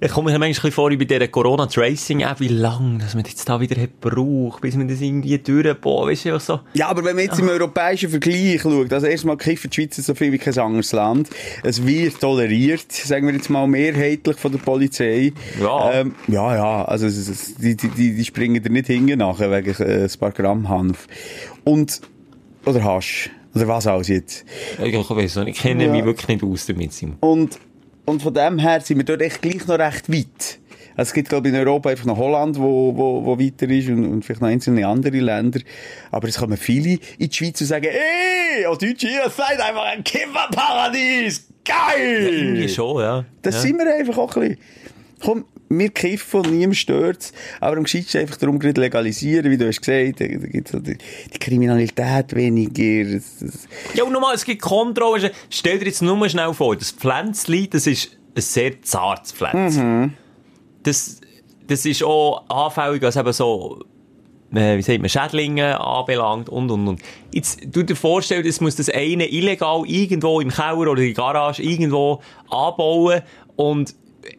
Ich komme mir manchmal vor bei dieser Corona-Tracing-App, wie lange, dass man jetzt da wieder hat gebraucht, bis man das irgendwie durchbaut, weißt du, so... ja, aber wenn man jetzt im europäischen Vergleich schaut, also erstmal kiffen die Schweiz so viel wie kein anderes Land. Es wird toleriert, sagen wir jetzt mal mehrheitlich von der Polizei. Ja. Ähm, ja, ja, also es, es, die, die, die, die springen da nicht hinten nachher wegen äh, ein paar Gramm Hanf. Und, oder Hasch. Oder was alles jetzt. Ich weiß nicht, ich kenne Ja. mich wirklich nicht aus damit, Simon. Und, und von dem her sind wir dort echt gleich noch recht weit. Also es gibt, glaube ich, in Europa einfach noch Holland, wo, wo, wo weiter ist und, und vielleicht noch einzelne andere Länder. Aber es kommen viele in die Schweiz und sagen, ey, als Deutsche, ihr seid einfach ein Kifferparadies! Geil! Irgendwie schon, ja. Das ja. sind wir einfach auch ein bisschen. Komm, wir kiffen und niemand stört's. Aber am gescheitsten einfach darum gerade legalisieren, wie du hast gesagt. Da, da gibt's so die, die Kriminalität weniger. Ja, und nochmal, es gibt Kontrollen. Stell dir jetzt nur schnell vor, das Pflänzchen, das ist ein sehr zartes Pflänzchen. Das, das ist auch anfällig, was eben so, äh, wie sagt man, Schädlinge anbelangt und, und, und. Jetzt, du dir vorstellen, es muss das eine illegal irgendwo im Keller oder in der Garage irgendwo anbauen und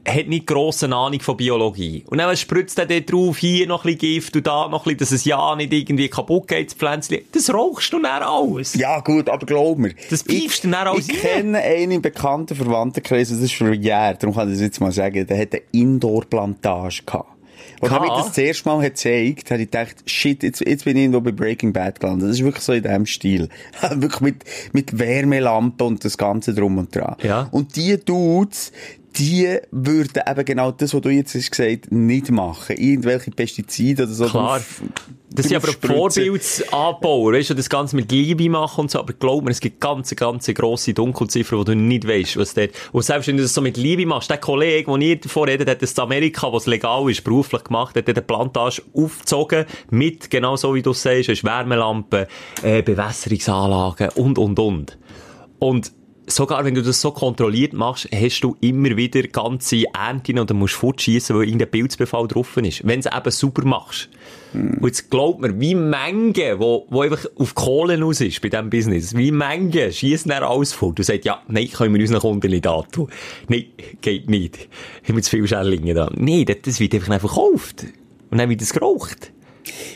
hat nicht grosse Ahnung von Biologie. Und dann spritzt er dort drauf, hier noch ein bisschen Gift und da noch ein bisschen, dass es ja nicht irgendwie kaputt geht, das Pflänzchen. Das rauchst du dann alles. Ja, gut, aber glaub mir. Das pfeifst du dann alles Ich kenne einen im bekannten Verwandtenkreis, das ist Jahre, darum kann ich das jetzt mal sagen, der hat eine Indoor-Plantage gehabt. Und mir Gehabt? das das erste Mal gezeigt, habe ich gedacht, shit, jetzt, jetzt bin ich irgendwo bei Breaking Bad gelandet. Das ist wirklich so in diesem Stil. [laughs] wirklich mit, mit Wärmelampe und das Ganze drum und dran. Ja. Und die Dudes, die würden eben genau das, was du jetzt hast gesagt, nicht machen. Irgendwelche Pestizide oder so. Klar. Das sind aber. Vorbildsanbauer, weißt du, das Ganze mit Liebe machen und so, aber glaub mir, es gibt ganz, ganz grosse Dunkelziffer, wo du nicht weißt, was dort, und selbst wenn du das so mit Liebe machst, der Kollege, der nie davon redet, hat das in Amerika, wo es legal ist, beruflich gemacht, hat dort eine Plantage aufgezogen, mit, genau so wie du es sagst, Wärmelampen, äh, Bewässerungsanlagen und, und, und. Und sogar wenn du das so kontrolliert machst, hast du immer wieder ganze Ernten und dann musst du fortschiessen, weil irgendein Pilzbefall drauf ist. Wenn du es eben super machst. Und jetzt glaubt mir, wie Menge, wo, wo einfach auf Kohlen aus ist bei diesem Business, wie Menge schießen dann alles fort und sagt, ja, nein, können wir unseren Kunden nicht antun. Nein, geht nicht. Haben wir zu viele Schällinge da. Nein, das- wird einfach nicht verkauft. Und dann wird es geraucht.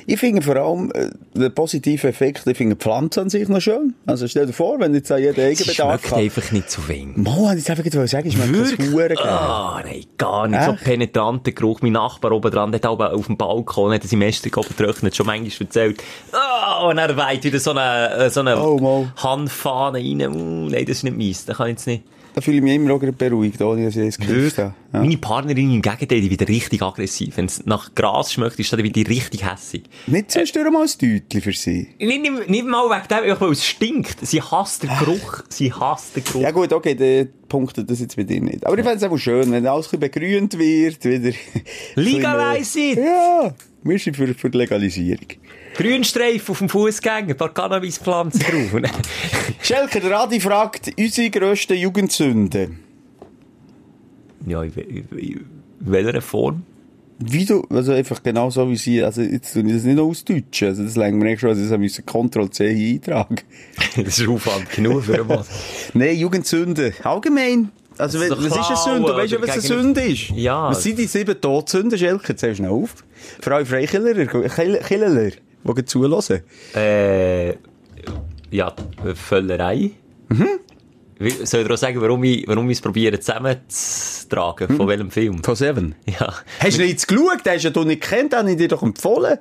Ich finde vor allem äh, den positiven Effekt, ich finde die Pflanze an sich noch schön. Also stell dir vor, wenn jetzt jeder Eigenbedarf schmeckt einfach nicht so wenig. Mo, ich einfach gerade sagen, ich mag das? Huren. Ah, nein, gar nicht. So Echt? penetranter Geruch. Mein Nachbar oben dran, der hat oben auf dem Balkon, hat seinem Ästchen oben getrocknet, schon manchmal erzählt. Ah, und er weht wieder so eine, äh, so eine Oh. Handfahne rein. Uh, nein, das ist nicht meins. Das kann ich jetzt nicht. Da fühle ich mich immer auch beruhigt, ohne dass ich es gekriegt habe. Ja. Meine Partnerin im Gegenteil, die wird richtig aggressiv. Wenn es nach Gras schmeckt, ist dann wieder richtig hässig. Nicht zwischendurch mal ein Deutli für sie. Nicht, nicht, nicht mal wegen dem, weil es stinkt. Sie hasst den Geruch. Sie hasst den Geruch. Ja gut, okay, dann punktet das jetzt bei dir nicht. Aber ich fände es einfach schön, wenn alles ein begrünt wird, wieder... Legalize [laughs] it! Ja, wir sind für, für die Legalisierung. Grünstreifen auf dem Fußgänger, ein paar Cannabispflanzen drauf. [laughs] Schelker, der Adi fragt, unsere grössten Jugendsünde. Ja, in, in, welcher Form? Wie du, also einfach genau so wie sie, also jetzt tue ich das nicht ausdeutschen, also das längt mir echt schon, also das müssen Ctrl-C hier eintragen. [laughs] Das ist Aufwand genug für einen [laughs] Nein, Jugendsünde, allgemein. Also, Das was ist eine Sünde? Weißt du, was eine Sünde ist? Ja. Was sind die sieben Todsünden, Schelker? Zähl schnell auf. Vor allem Freikiller, Kill- Killer, die zulassen. Äh, ja, Völlerei. Mhm. Soll ich dir auch sagen, warum ich, warum ich es probiere zusammenzutragen? Von welchem Film? Von Seven. Ja. Hast du nicht geschaut? Hast du nicht gekannt, den habe ich dir doch empfohlen.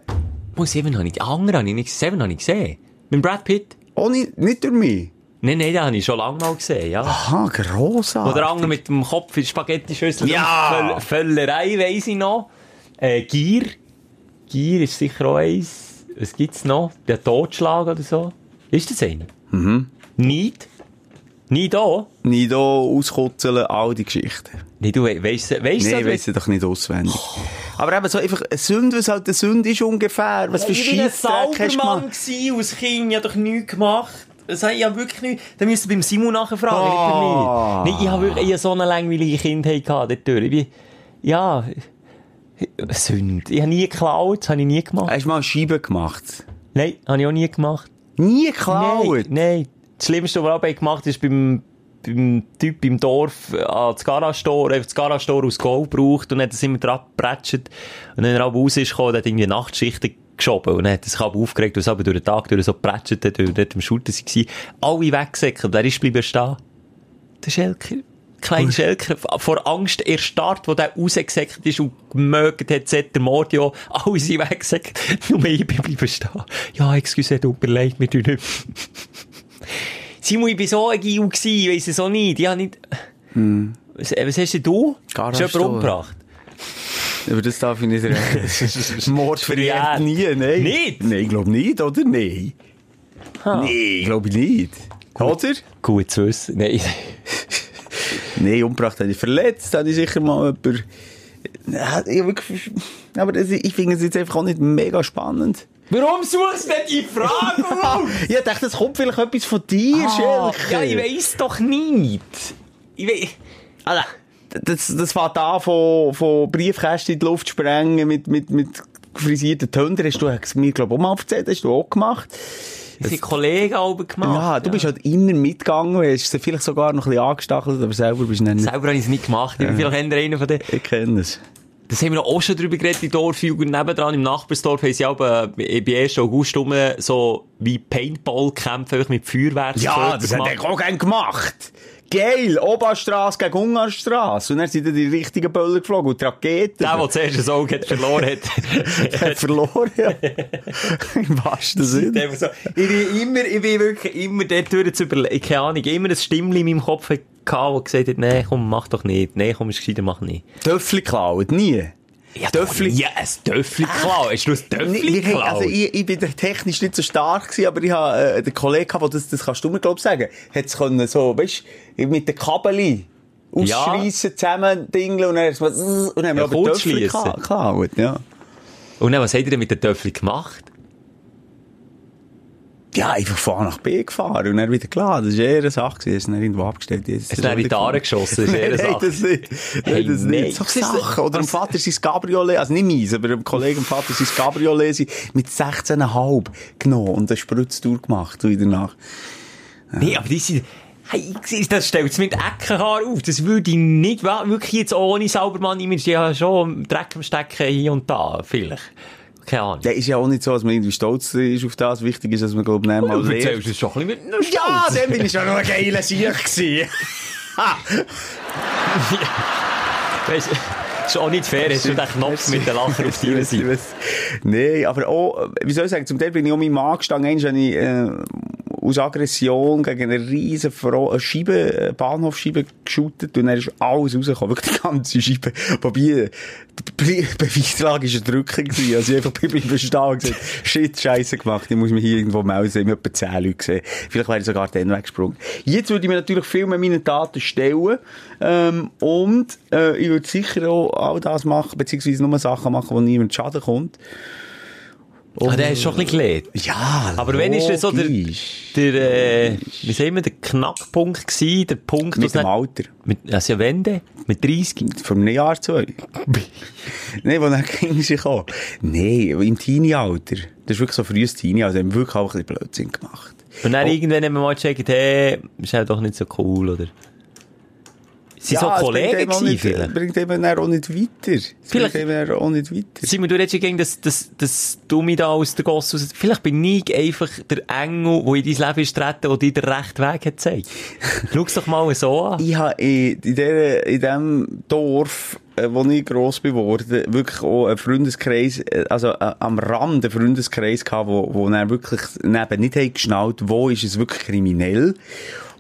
Oh, Seven habe ich, die andere habe ich nicht, Seven habe ich gesehen. Mit Brad Pitt? Ohne, nicht durch mich. Nein, nein, den habe ich schon lange mal gesehen, ja. Aha, grossartig. Oder andere mit dem Kopf in Spaghetti-Schüssel. Ja! Völl- Völlerei weiss ich noch. Äh, Gier. Gier ist sicher auch eins. Was gibt's noch? Der Totschlag oder so. Ist das einer? Mhm. Neid? Neid auch? Nicht hier auskutzeln, all die Geschichten. Nee, du we weisst, weisst Nee, du ich weiss sie doch nicht auswendig. Aber eben so einfach eine Sünde, was halt eine Sünde ist ungefähr. Was für Ich war ein Scheissdreck hast du Saubermann gemacht? gewesen, als Kind. Ich habe doch nichts gemacht. Das habe ich ja wirklich nicht. Da müsst ihr beim Simon nachfragen, Ah. nicht bei mir. Nee, ich habe wirklich ich habe so eine langweilige Kindheit gehabt, dort. Ich bin, ja, Sünde. Ich habe nie geklaut, das habe ich nie gemacht. Hast du mal eine Scheibe gemacht? Nein, habe ich auch nie gemacht. Nie Nein, geklaut? nein. Das Schlimmste, was ich gemacht habe, ist beim, beim Typ im Dorf äh, an das einfach das Garage-Store aus Gold gebraucht und hat das immer dran gepratscht. Und wenn er aber raus ist gekommen, hat er irgendwie Nachtschichten geschoben und dann hat er sich aufgeregt, weil es aber durch den Tag durch so gepratscht hat, weil dort am Shooter war. Alle weggesäckert, wer ist bleiben stehen? Der Schelker. Kleiner Schelker, vor Angst erstarrt, wo der rausgesäckert ist und gemögt hat, seit der Mordio. Alle sind weggesäckert. [laughs] Nur ich bin bleiben stehen. Ja, excuse, tut mir leid, wir tun nicht. [laughs] Simon, ich war so ein Gil ich weiss es auch nicht. Ich hab nicht... Was, äh, was hast denn du? Hast du jemanden Store. umgebracht? Aber das darf ich nicht reden. [laughs] Mord verjährt nie, nein. Nicht? Nein, ich glaube nicht, oder? Nein. Nein, glaube ich nicht. Oder? Gut zu wissen. Nein. Nein, umgebracht habe ich verletzt, habe ich sicher mal jemanden... Ja, aber ich finde es jetzt einfach auch nicht mega spannend. Warum suchst du denn die Frage [laughs] auf? Ich dachte, das kommt vielleicht etwas von dir, Ah, ja, ich weiss doch nicht. Ich weiss... Alter, das, das fängt an von, von Briefkästen in die Luft sprengen mit, mit, mit frisierten Tönen. Hast du mir, glaube ich, auch mal erzählt, hast du auch gemacht. Das sind Kollegen alle gemacht. Ja, du bist halt immer mitgegangen, hast sie vielleicht sogar noch ein bisschen angestachelt, aber selber bist du nicht. Selber habe ich es nicht gemacht. Ich bin vielleicht einer von denen. Ich kenne es. Das haben wir auch schon drüber geredet, die Dorfjugend nebendran. Im Nachbarsdorf haben sie auch äh, bei 1. August rum so wie Paintball-Kämpfe mit Feuerwerk. Ja, das hat er auch gerne gemacht. Geil, Oberstrasse gegen Ungarstrasse. Und dann sind dann die richtigen Böller geflogen und Raketen. Der, der zuerst ein Auge hat verloren hat. [laughs] hat verloren, ja. [laughs] Im wahrsten Sinne. So. Ich bin immer, ich bin wirklich immer dort durch zu überlegen. Keine Ahnung, immer ein Stimmchen in meinem Kopf gehabt, der gesagt hat, nee, komm, mach doch nicht. Nee, komm, ist gescheiter, mach nicht. Töffel klauen, nie. Ja, Töffli- Ja, ein Töffli klauen. Hast du ein haben- geklaut? also ich, ich bin technisch nicht so stark gewesen, aber ich habe äh, den Kollegen gehabt, der das, das kannst du mir glaub sagen, hat es können so, weißt, mit den Kabeli Ja. ausschreissen, zusammen dingeln und dann, und dann haben wir Ja, aber gekla- geklaut, ja. Und dann, was habt ihr denn mit den Töffli gemacht? Ja, einfach von A nach B gefahren und dann wieder klar. Das war eher eine Sache, gewesen. es ist dann irgendwo abgestellt. Jetzt ist dann in die Aare geschossen, das ist eher eine [laughs] Nein, Sache. das nicht. Hey, Nein, das nein. nicht. So Das ist- Sachen. Oder dem Vater sein Cabriolet, also nicht meins, aber dem Kollegen, dem Vater sein Cabriolet mit 16,5 genommen und eine Spritztour gemacht, so wieder nach. Nee, aber die sind... Hey, ich das stellt es mit Eckenhaar auf. Das würde ich nicht wirklich jetzt ohne Saubermann immer... Die haben schon Dreck am Stecken hier und da, vielleicht. Keine Ahnung. Ja, ist ja auch nicht so, dass man irgendwie stolz ist auf das. Wichtig ist, dass man, glaube ich, nicht mal Du lernt. erzählst es schon ein bisschen mit einer Ja, Stolz. dann bin ich schon noch ein geiler Sieg gewesen. [laughs] [laughs] Weißt du, ist auch nicht fair, hast du den Knopf mit den Lacher auf deiner Seite. Nein, aber auch, wie soll ich sagen, zum Teil bin ich auch meinem Mann gestanden, habe ich, äh, aus Aggression gegen eine riesen Frau, eine Scheibe, eine Bahnhofscheibe geschootet und dann ist alles rausgekommen, wirklich die ganze Scheibe. Wobei, die Be Beweislage war ein Drücker gewesen, also ich einfach bleiben stehen und gesagt, shit, Scheiße gemacht, ich muss mich hier irgendwo melden, ich habe etwa 10 Leute gesehen. Vielleicht wäre ich sogar dann weggesprungen. Jetzt würde ich mir natürlich viel mehr meine Taten stellen, ähm, und, äh, ich würde sicher auch all das machen, beziehungsweise nur Sachen machen, wo niemand Schaden kommt. Ah, der ist schon ein bisschen gelernt. Ja, Aber wenn ist denn so der, der äh, wie sagen wir, der Knackpunkt gewesen, der Punkt, Mit dem Alter. Mit, also ja, wenn denn? Mit 30? Vor einem Jahr, zwei. Nein, wo dann [laughs] ging sie kommen. Nein, im Teenie-Alter. Das ist wirklich so frühes Teenie, also haben wir wirklich auch ein bisschen Blödsinn gemacht. Und dann irgendwann haben wir mal gecheckt, hey, ist halt doch nicht so cool, oder? Sie so es Kollegen gewesen, vielleicht? bringt eben auch nicht weiter. Es Vielleicht- bringt auch nicht weiter. Simon, du redest ja gegen das, das, das Dumme da aus der Gosse raus. Vielleicht bin ich einfach der Engel, der in dein Leben ist treten, der dir den rechten Weg hat gezeigt. [laughs] Schau's doch mal so an. Ich habe in, in, der, in dem Dorf, äh, wo ich gross geworden wirklich auch einen Freundeskreis, äh, also äh, am Rand einen Freundeskreis gehabt, wo, wo dann wirklich neben nicht haben geschnallt, wo ist es wirklich kriminell.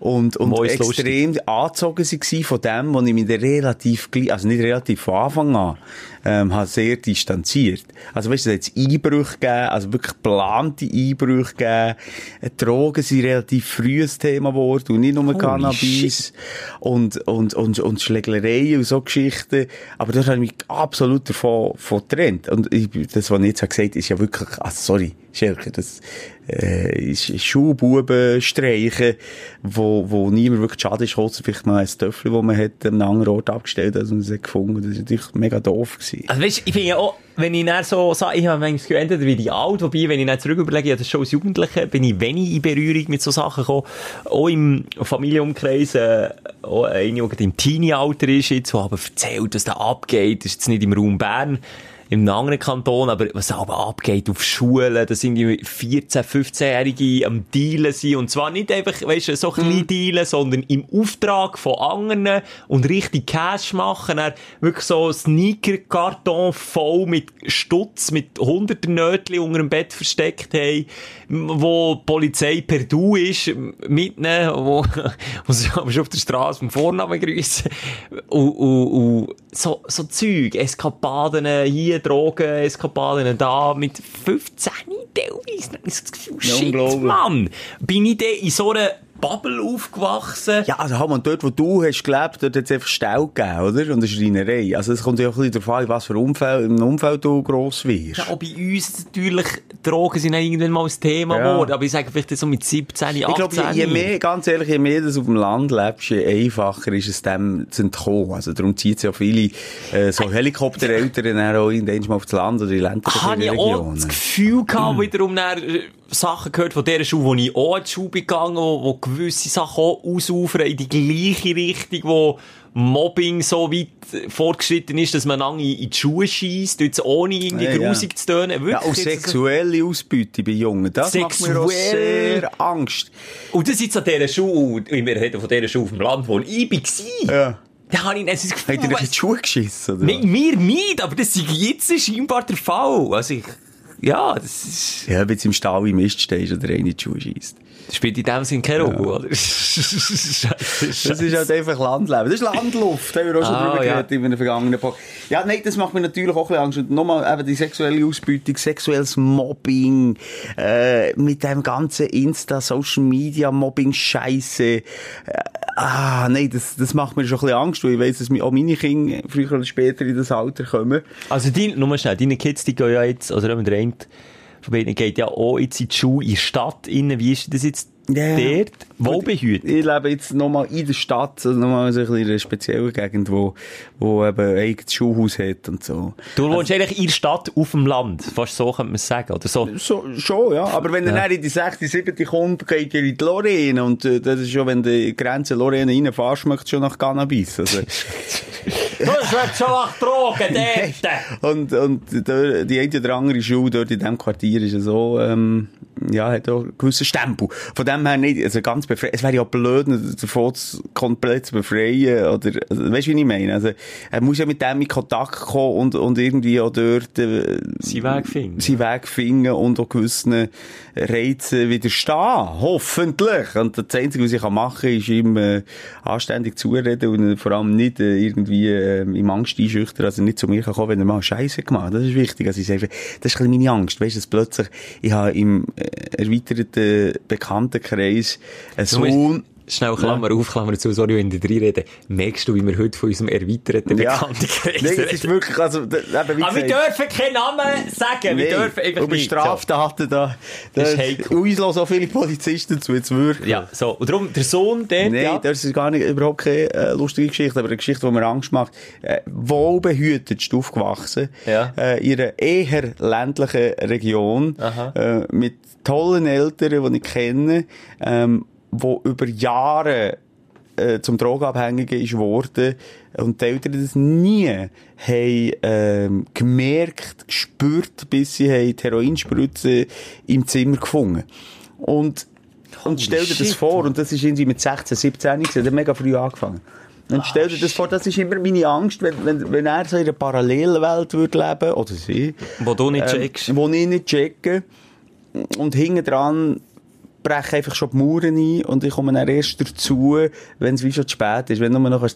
Und, und extrem angezogen sie gsi von dem, wo ich dann relativ, also nicht relativ von Anfang an, ähm, habe sehr distanziert. Also weißt du, es hat Einbrüche gegeben, also wirklich geplante Einbrüche gegeben. Äh, Drogen sind relativ früh ein Thema geworden und nicht nur Cannabis. Und, und, und, und Schlägereien und so Geschichten. Aber das habe ich mich absolut davon, davon getrennt. Und ich, das, was ich jetzt gesagt habe, ist ja wirklich, also sorry, Schelke, das, äh, ist Schulbuben streichen, wo, wo niemand wirklich schade ist, vielleicht mal ein Töffel, das man hat, an einem anderen Ort abgestellt hat und es hat gefunden. Das ist natürlich mega doof gewesen. Also weißt, ich finde ja auch, wenn ich dann so sage, ich habe manchmal entweder wie die alt, wobei, wenn ich dann zurück überlege, ja, das schon als Jugendliche, bin ich wenig in Berührung mit so Sachen gekommen. Auch im Familienumkreis, äh, auch eine, die im Teenie-Alter ist jetzt, die aber erzählt, was da abgeht, ist jetzt nicht im Raum Bern, in einem anderen Kanton, aber was aber abgeht auf Schulen, dass irgendwie 14-, 15-Jährige am Dealen sind. Und zwar nicht einfach, weißt du, so klein Dealen, sondern im Auftrag von anderen und richtig Cash machen. Dann wirklich so Sneaker-Karton voll mit Stutz, mit hunderten Nötchen unter dem Bett versteckt haben, wo die Polizei per Du ist, mitnehmen, wo, wo sie auf der Straße vom Vornamen grüßen. Und, und, und so, so Zeug, Eskapaden hier, Drogen, Eskapaden da, mit 15 teilweise. Das Gefühl, shit. Mann! Bin ich denn in so einer Bubble aufgewachsen? Ja, also mal, dort, wo du hast gelebt, dort hat es einfach Stau gegeben, oder? Und eine Schreinerei. Also es kommt ja auch ein bisschen darauf an, in was für Umfeld, im Umfeld du gross wirst. Ja, auch bei uns natürlich, Drogen sind auch irgendwann mal ein Thema Ja. geworden, aber ich sage vielleicht so mit 17, 18. Ich glaube, je, je mehr, ganz ehrlich, je mehr du auf dem Land lebst, je einfacher ist es dem zu entkommen. Also darum zieht es ja viele äh, so Helikoptereltern dann auch irgendwann mal aufs Land oder in ländlichen habe ich auch Regionen. das Gefühl gehabt, wiederum dann, äh, Sachen gehört von dieser Schule, wo ich auch in die Schule bin gegangen, wo, wo gewisse Sachen auch ausufern in die gleiche Richtung, wo Mobbing so weit fortgeschritten ist, dass man lange in die Schuhe schießt, jetzt ohne irgendwie Ja, ja. grusig zu tönen. Ja, Wirklich, auch jetzt so- sexuelle Ausbeute bei Jungen, das macht mir auch Sexuell. sehr Angst. Und das jetzt an dieser Schule, wir reden von dieser Schule auf dem Land, wo ich war. Ja. Da habe ich dann das Gefühl, Habt ihr in die Schuhe geschissen, oder? Nein, mir nicht, aber das ist jetzt scheinbar der Fall. Also ich, ja, das ist... Ja, wenn du im Stall im Mist stehst oder die Schuhe schießt. Spielt in dem Sinn keine Rolle, oder? [laughs] Das ist halt einfach Landleben. Das ist Landluft, haben wir auch schon Ah, drüber ja. geredet in einem vergangenen Podcast. Ja, nein, das macht mir natürlich auch ein bisschen Angst. Und nochmal eben die sexuelle Ausbeutung, sexuelles Mobbing, äh, mit dem ganzen Insta, Social Media Mobbing Scheiße. Äh, ah, nein, das, das macht mir schon ein bisschen Angst, weil ich weiss, dass auch meine Kinder früher oder später in das Alter kommen. Also, die, nur mal schnell, deine Kids, die gehen ja jetzt, eben der eine von beiden geht ja auch jetzt in die Schule, in die Stadt innen. Wie ist das jetzt Ja. dort? Wohlbehütet? Ich lebe jetzt nochmal in der Stadt, also nochmal so ein in einer speziellen Gegend, wo, wo eben ein eigenes Schulhaus hat und so. Du wohnst eigentlich in der Stadt auf dem Land. Fast so könnte man es sagen, oder so. So, schon, ja. Aber wenn er dann in die 6., 7. kommt, geht er in die Lorraine. Und äh, das ist schon, wenn du die Grenze Lorraine reinfährst, schmeckt es schon nach Cannabis. Also, [laughs] Das wird schon nach Drogen [laughs] dort. und, und der, die eine oder andere Schule dort in diesem Quartier ist ja so, ähm, ja, hat auch einen gewissen Stempel. Von dem her nicht, also ganz befreit. Es wäre ja blöd, davon zu, komplett zu befreien, oder, also, weißt du, wie ich meine? Also, er muss ja mit dem in Kontakt kommen und, und irgendwie auch dort, äh, Seinen Weg finden. seinen Weg finden und auch gewissen Reizen widerstehen. Hoffentlich. Und das Einzige, was ich machen kann, ist ihm äh, anständig zureden und vor allem nicht äh, irgendwie äh, im Angst einschüchtern, dass er nicht zu mir kann kommen wenn er mal Scheiße gemacht hat. Das ist wichtig. Also ich sage, das ist ein bisschen meine Angst. Weißt du, dass plötzlich, ich habe im äh, erweiterten Bekanntenkreis musst- Sohn, Schnell Klammer auf, Klammer zu, sorry, wenn ich da reinrede. Merkst du, wie wir heute von unserem erweiterten ja. Bekanntenkreis Nein, es ist reden? wirklich, also, eben, wie Aber wir gesagt, dürfen keinen Namen sagen. Wir Nee, dürfen einfach und bei. Straftaten da, da Das ist heikel. uns lassen so viele Polizisten zu, jetzt wirklich. Ja, so. Und darum, der Sohn dort, Nein, ja. das ist gar nicht, überhaupt keine äh, lustige Geschichte, aber eine Geschichte, die mir Angst macht. Äh, wohlbehütet ist aufgewachsen. Ja. Äh, in einer eher ländlichen Region. Äh, mit tollen Eltern, die ich kenne, ähm, wo über Jahre äh, zum Drogenabhängigen ist geworden und die Eltern das nie haben ähm, gemerkt, gespürt, bis sie haben die Heroinspritze im Zimmer gefunden. Und, und stell dir das shit, vor, und das ist irgendwie mit 16, 17 gewesen, der hat mega früh angefangen. Und stell dir das vor, das ist immer meine Angst, wenn, wenn, wenn er so in einer Parallelwelt würde leben, oder sie, Wo du nicht ähm, checkst. wo ich nicht checke. Und hinten dran brechen einfach schon die Mauern ein und ich komme dann erst dazu, wenn es wie schon zu spät ist, wenn du nur noch äh,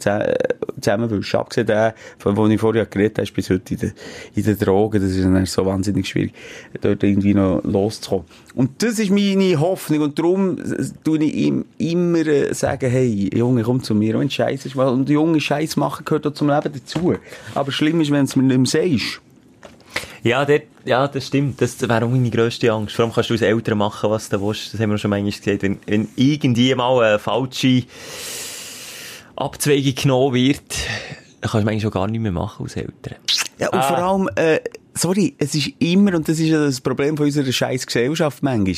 zusammen willst. Abgesehen der, von wo ich vorher geredet habe, bis heute in den, in den Drogen, das ist dann so wahnsinnig schwierig, dort irgendwie noch loszukommen. Und das ist meine Hoffnung und darum äh, tue ich ihm immer äh, sagen, hey, Junge, komm zu mir, wenn Scheiß ist, und Junge Scheiß machen gehört auch zum Leben dazu. Aber schlimm ist, wenn es mir nicht mehr sagst. Ja, dort, ja, das stimmt. Das wäre auch meine grösste Angst. Vor allem kannst du als Eltern machen, was du willst. Das haben wir schon manchmal gesagt. Wenn, wenn irgendwie mal eine falsche Abzweigung genommen wird, dann kannst du manchmal schon gar nicht mehr machen als Eltern. Ja, und Ah. vor allem, äh, sorry, es ist immer, und das ist ja das Problem von unserer scheiß Gesellschaft manchmal,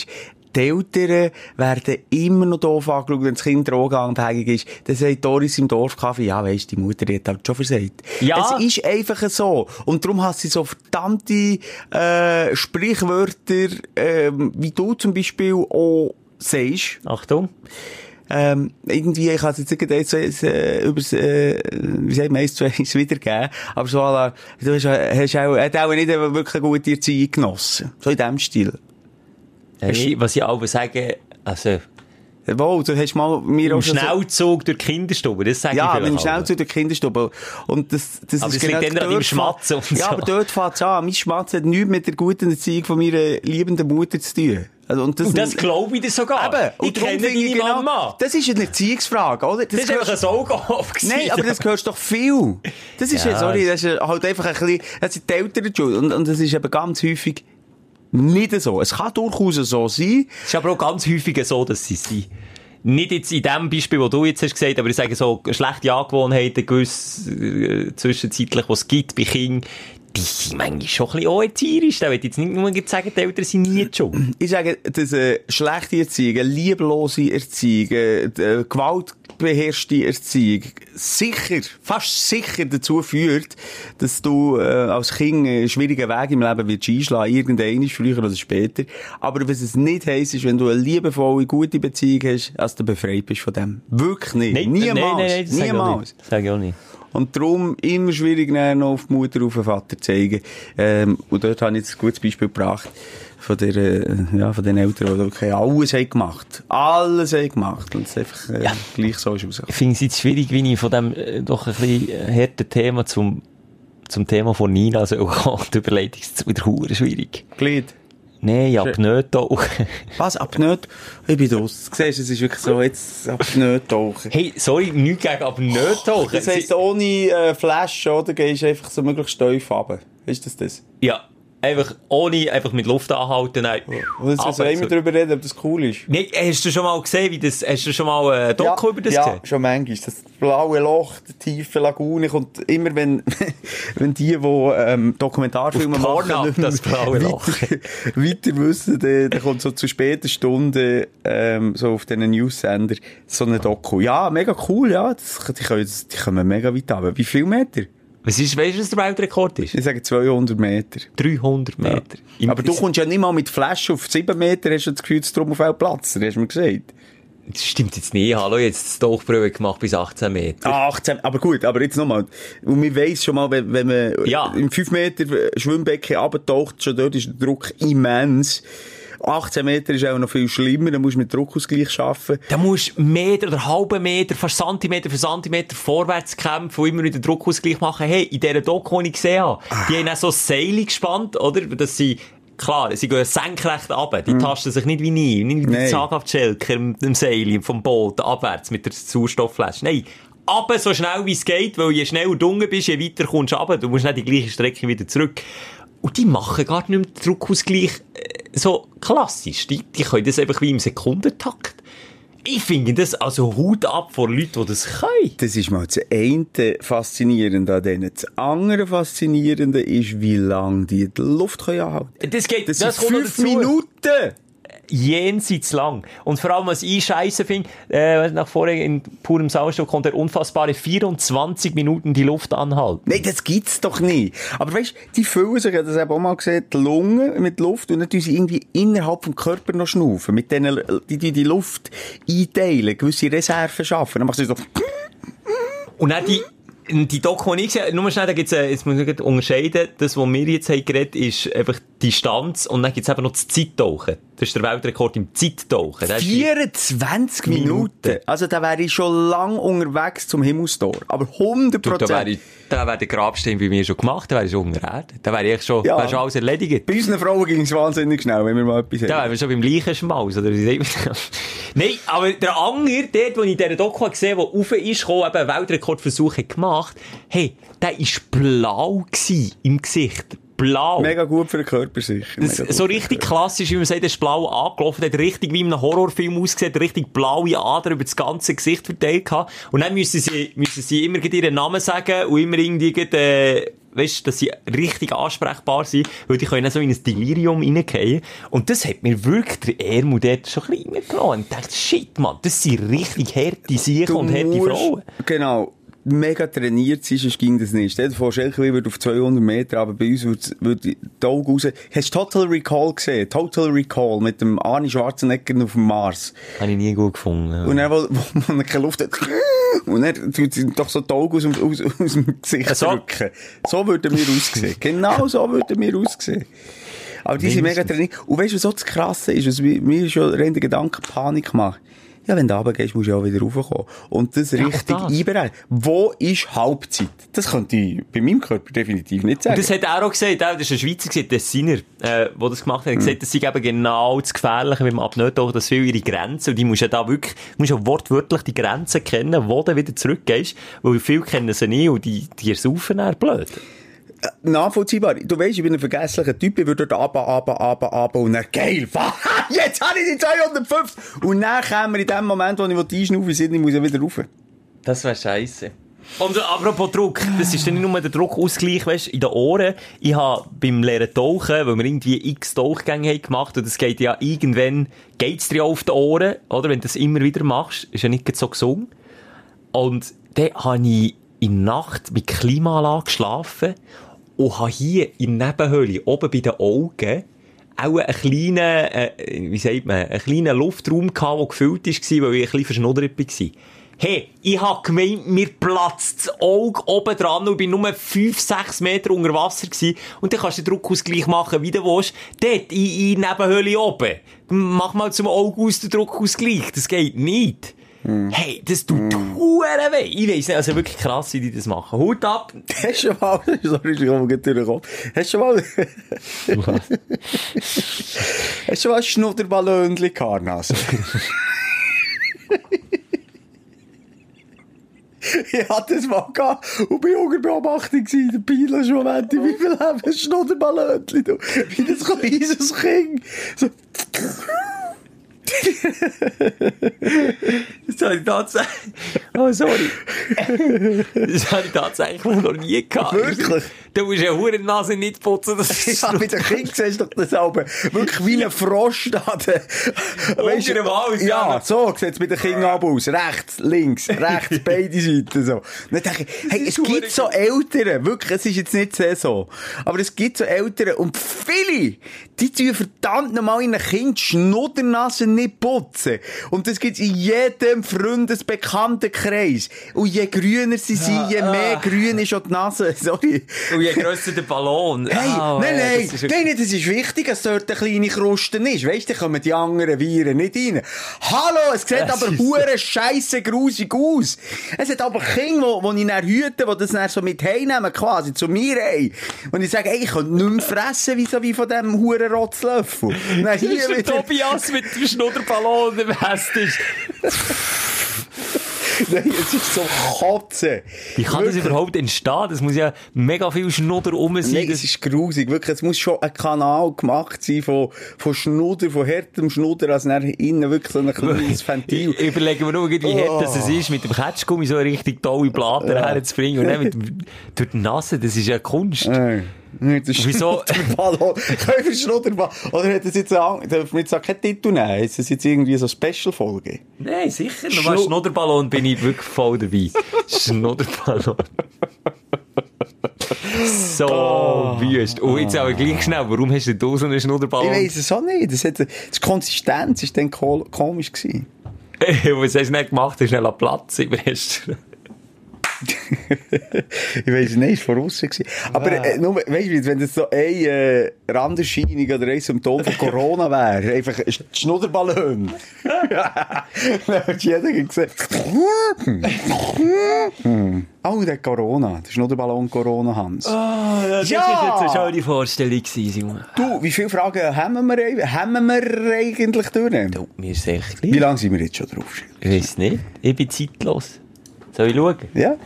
die Eltern werden immer noch doof angeschaut, wenn das Kind drogenabhängig ist. Dann sagt Doris im Dorfcafé, ja, weisst, die Mutter die hat halt schon versagt. Ja. Es ist einfach so. Und darum hast du so verdammte, äh, Sprichwörter, ähm, wie du zum Beispiel auch sagst. Achtung. Ähm, irgendwie, ich kann es jetzt nicht gerade so, äh, übers, äh, wie sagt man, eins zu eins wiedergeben. Aber so, la, du hast, hast auch, hat auch nicht wirklich eine gute Erziehung genossen. So in dem Stil. Hey, was ich auch sage, also, Wow, du hast mal mir auch Schnellzug durch die Kinderstube, das sage Ja, ich mit dem. Schnellzug der Kinderstube. Und das, das Aber ist das liegt dann an deinem Schmatzen und Ja, so. aber dort fängt es an. Mein Schmatzen hat nichts mit der guten Erziehung von meiner liebenden Mutter zu tun. Also, und das, Und das glaube ich dir sogar. Eben. ich Und darum kenne deine ich genau- Mama. Das ist eine Erziehungsfrage, oder? Das ist gehört- einfach ein Auge auf. Nein, aber das gehörst doch viel. Das ist ja, Ja, sorry, das ist halt einfach ein bisschen, das sind die Eltern die schuld. Und, und das ist eben ganz häufig nicht so. Es kann durchaus so sein. Es ist aber auch ganz häufig so, dass sie sind. Nicht jetzt in dem Beispiel, wo du jetzt hast gesagt, aber ich sage so, schlechte Angewohnheiten, gewiss, äh, zwischenzeitlich, was es gibt bei Kindern, sind manchmal schon ein bisschen auch erzieherisch. Da will jetzt nicht nur sagen, die Eltern sind nie schuld. Ich sage, dass eine schlechte Erziehung, lieblose Erziehung, eine gewaltbeherrschte Erziehung sicher, fast sicher dazu führt, dass du äh, als Kind einen schwierigen Weg im Leben wirst einschlagen, irgendein früher oder später. Aber was es nicht heisst, ist, wenn du eine liebevolle, gute Beziehung hast, dass du befreit bist von dem. Wirklich nicht. Niemals. das sage ich auch Niemals. nicht. Das sage ich auch nicht. Und darum immer schwierig, noch auf die Mutter, auf den Vater zu zeigen. Ähm, und dort habe ich jetzt ein gutes Beispiel gebracht von der, äh, ja, von den Eltern, die wirklich alles haben gemacht. Alles haben gemacht. Und es einfach, äh, gleich so ist. Ich finde es jetzt schwierig, wie ich von dem äh, doch ein bisschen äh, harten Thema zum, zum Thema von Nina, also auch [laughs] die Überleitung ist wieder schwierig. Glied. Nein, ab nicht tauchen. [laughs] Was? Ab nicht? Ich bin draus. Du siehst, es ist wirklich so, jetzt ab nicht tauchen. Hey, sorry, nichts gegen ab nicht tauchen. Das heisst, ohne äh, Flash, oder? Gehst du einfach so möglichst steif runter. Ist das das? ja, einfach ohne, einfach mit Luft anhalten. Nein. Und jetzt sollen wir so- darüber reden, ob das cool ist. Nee, hast du schon mal gesehen, wie das, hast du schon mal äh, Doku über das ja, gesehen? schon manchmal. Das blaue Loch, die tiefe Lagune kommt immer, wenn, [laughs] wenn die, die ähm, Dokumentarfilme machen, mehr das blaue Loch. Weiter, [laughs] weiter wissen, dann, dann kommt so zu späten Stunden ähm, so auf diesen News-Sender so eine Doku. Ja, mega cool, ja. Das, die, können, die kommen mega weit runter. Wie viel Meter? Was ist, weißt du, was der Weltrekord ist? Ich sage 200 Meter. 300 Meter. Im- Aber du kommst ja nicht mal mit Flash auf 7 Meter, hast du das Gefühl, dass drum auf viel Platz. Das hast du mir gesagt. Das stimmt jetzt nicht. Hallo, jetzt das Tauchbrühe gemacht bis 18 Meter. Ah, 18, aber gut, aber jetzt nochmal. Und man weiss schon mal, wenn, wenn man Ja. im 5 Meter Schwimmbecken abtaucht, schon dort ist der Druck immens. 18 Meter ist auch noch viel schlimmer, da musst du mit Druckausgleich arbeiten. Da musst du Meter oder halben Meter, fast Zentimeter für Zentimeter vorwärts kämpfen und immer wieder Druckausgleich machen. Hey, in dieser Doku, die ich gesehen habe, die haben auch so Seile gespannt, oder? Dass sie, klar, sie gehen senkrecht runter. Die tasten sich nicht wie nie, nicht wie die Nein. Zaghaftschelker im, im Seil, vom Boot, abwärts mit der Sauerstoffflasche. Nein. Aber so schnell wie es geht, weil je schneller du unten bist, je weiter kommst du runter. Du musst nicht die gleiche Strecke wieder zurück. Und die machen gar nicht mehr den Druckausgleich äh, so klassisch. Die, die können das einfach wie im Sekundentakt. Ich finde das also Hut ab vor Leuten, die das können. Das ist mal das eine Faszinierende an denen. Das andere Faszinierende ist, wie lange die die Luft können anhalten Das geht, Das, das, sind fünf. Minuten! Jenseits lang. Und vor allem, was ich scheiße finde, äh, nach vorher in purem Sauerstoff konnte er unfassbare 24 Minuten die Luft anhalten. Nein, das gibt's doch nicht. Aber weißt, die füllen sich, ich habe das eben auch mal gesehen, die Lungen mit Luft und sie irgendwie innerhalb vom Körper noch schnaufen. Mit denen, die, die, die Luft einteilen, gewisse Reserven schaffen. Dann machen sie so, Und dann die, die Doku, die ich gesehen habe, nur schnell, da gibt's, äh, jetzt muss ich unterscheiden, das, was wir jetzt haben geredet, ist einfach Distanz und dann gibt's eben noch das Zeittauchen. Das ist der Weltrekord im Zeittauchen. Das ist die- 24 Minuten. Also da wäre ich schon lang unterwegs zum Himmelstor. Aber 100 Du, da wäre Prozent. ich, da wäre der Grabstein bei mir schon gemacht, da wäre ich schon unter Erde. Da wäre ich schon, Ja. schon alles erledigt. Bei unseren Frauen ging es wahnsinnig schnell, wenn wir mal etwas Da wären haben. wir schon beim Leichenschmaus, oder? [laughs] Nein, aber der Anger, dort, wo ich in dieser Doku gesehen habe, der rauf ist, gekommen, eben einen Weltrekordversuch hat gemacht, hey, der war blau gewesen im Gesicht. Blau. Mega gut für den Körper sicher. Das, so richtig klassisch, wie man sagt, ist blau angelaufen, hat richtig wie in einem Horrorfilm ausgesehen, richtig blaue Adern über das ganze Gesicht verteilt gehabt. Und dann müssen sie, müssen sie immer ihren Namen sagen und immer irgendwie, äh, weißt, dass sie richtig ansprechbar sind, weil die können so in ein Delirium reingehen. Und das hat mir wirklich der Ermut dort schon ein bisschen mitgenommen. Und ich dachte, shit, man, das sind richtig harte Sicher und harte musst- Frauen. Genau. Mega trainiert sein, sonst ging das nicht. Stell dir vor, Schelke wird auf 200 Meter, aber bei uns würde, würde die Augen raus. Hast du Total Recall gesehen? Total Recall mit dem Arnie Schwarzenegger auf dem Mars. Habe ich nie gut gefunden. Und dann, wo, wo man keine Luft hat, und dann tut sie doch so die Augen aus, dem- aus, aus dem Gesicht So? drücken. So würden wir aussehen. Genau so würden wir aussehen. Aber die sind mega trainiert. Und weißt du, was so das Krasse ist, was mir schon rein der Gedanke Panik macht? Ja, wenn du runtergehst, musst du ja auch wieder raufkommen. Und das richtig das. einbereiten. Wo ist Halbzeit? Das könnte ich bei meinem Körper definitiv nicht sagen. Das hat er auch gesagt, auch, das ist ein Schweizer, gewesen, Tessiner, äh, der das gemacht hat, hat gesagt, das sei eben genau das Gefährliche beim Abnötauchen, dass viele ihre Grenzen, und die musst ja da wirklich, du musst ja wortwörtlich die Grenzen kennen, wo du wieder zurückgehst, weil viele kennen sie nie und die, die ersaufen dann blöd. Nachvollziehbar. Du weißt, ich bin ein vergesslicher Typ, ich würde runter, runter, runter, runter und dann, geil, [laughs] jetzt habe ich die 250! Und dann kämen wir in dem Moment, wo ich einschnaufen will, ich muss ja wieder rauf. Das wäre scheiße. Und apropos Druck, das ist dann nicht nur der Druckausgleich, weißt, in den Ohren. Ich habe beim Lehren tauchen, weil wir irgendwie x Tauchgänge haben gemacht, und das geht ja irgendwann, geht's dir auf die Ohren, oder? Wenn du das immer wieder machst, ist ja nicht so gesungen. Und dann habe ich in der Nacht mit Klimaanlage geschlafen und habe hier in der Nebenhöhle, oben bei den Augen, auch einen kleinen, äh, wie sagt man, einen kleinen Luftraum gehabt, der gefüllt war, weil ich ein bisschen verschnuddert war. Hey, ich hab gemeint, mir platzt das Auge oben dran und bin nur 5, 6 Meter unter Wasser gewesen. Und dann kannst du den Druckausgleich machen, wie du willst. Dort, in, in Nebenhöhle oben. Mach mal zum Auge aus den Druckausgleich. Das geht nicht. Hey, das tut mm. weh. Ich weiss nicht, also wirklich krass, wie die das machen. Hut ab. [laughs] Hast du schon mal, [laughs] sorry, ich komme gerade durchgekommen. Hast du schon mal, [laughs] hast du schon mal ein Schnudderballonchen gehabt, Nase? ich hatte das mal gehabt und bin unter Beobachtung gewesen. Der schon Moment, wie viel haben wir Schnudderballonchen? du? Wie das kleines Kind. So. [laughs] das habe ich tatsächlich. Oh, sorry. [laughs] Das habe ich tatsächlich noch nie gehabt. Wirklich? Du musst ja hure Nase nicht putzen. Das [laughs] ist Ja, mit dem Kind siehst du doch das aber wirklich wie ein Frosch da. Weißt dem Hals, ja. ja. so sieht es mit den Kindern ab aus. Rechts, links, rechts, [laughs] beide Seiten so. Dann denke ich, hey, es gibt so Eltern, wirklich, es ist jetzt nicht so, aber es gibt so Eltern und viele, die tun verdammt nochmal in ein Kind die Schnuddernase nicht putzen. Und das gibt's in jedem Freundesbekanntenkreis. Und je grüner sie sind, je mehr grün ist auch die Nase. [laughs] Sorry. Und je grösser der Ballon. Hey, Ah, nein, ja, nein, das ist nein, das ist wichtig, dass dort eine kleine Kruste ist. Weißt du, da kommen die anderen Viren nicht rein. Hallo, es sieht Das aber hure scheisse grusig aus. Es hat aber Kinder, wo, wo ich dann hüte, die das dann so mit heimnehmen, quasi, zu mir heim. Und ich sage, ey, ich kann nicht mehr fressen, wie so wie von diesem huren Rotzlöffel. Dann Das ist hier der wieder, Tobias mit dem Schnudderballon, der Best ist. [laughs] [laughs] nein, es ist so Kotze. Wie kann das Wirklich. überhaupt entstehen? Das muss ja mega viel Schnudder rum sein. Nein, das es ist grusig. Wirklich, es muss schon ein Kanal gemacht sein von, von Schnudder, von härtem Schnudder, als dann innen wirklich so ein kleines [laughs] Ventil. Ich überlege mir nur, wie Oh. hart das es ist, mit dem Ketschgummi so eine richtig tolle Platte herzubringen. Und dann [laughs] mit, durch die Nase, das ist ja Kunst. Nein. Nicht der Wieso? Wir Schnudderballon? Oder hat das jetzt ein, darf man jetzt auch keinen Titel nehmen? Ist das jetzt irgendwie so eine Special-Folge? Nein, sicher. Schnu- Nochmal Schnudderballon bin ich wirklich voll dabei. Schnudderballon. [laughs] so wüst. Und jetzt aber gleich schnell, warum hast du da so einen Ich Schnudderballon? weiss es auch nicht. Das hat, die Konsistenz war dann ko- komisch gewesen. [laughs] Was hast du nicht gemacht? Hast du schnell Platz im Restaurant? Ich weiss nicht, es war gewesen. Aber, äh, nur, weißt du, wenn das so eine, äh, Randerscheinung oder ein Symptom von Corona wäre, einfach ein Schnudderballon. Dann [laughs] hat jeder gesehen. oh, der Corona. Der Schnudderballon Corona, Hans. Das Ja! war jetzt eine schöne Vorstellung, gewesen. Du, wie viele Fragen haben wir, haben wir eigentlich durch? Du, mir ist echt Wie lange sind wir jetzt schon drauf? Ich weiß nicht. Ich bin zeitlos. Soll ich schauen? Ja?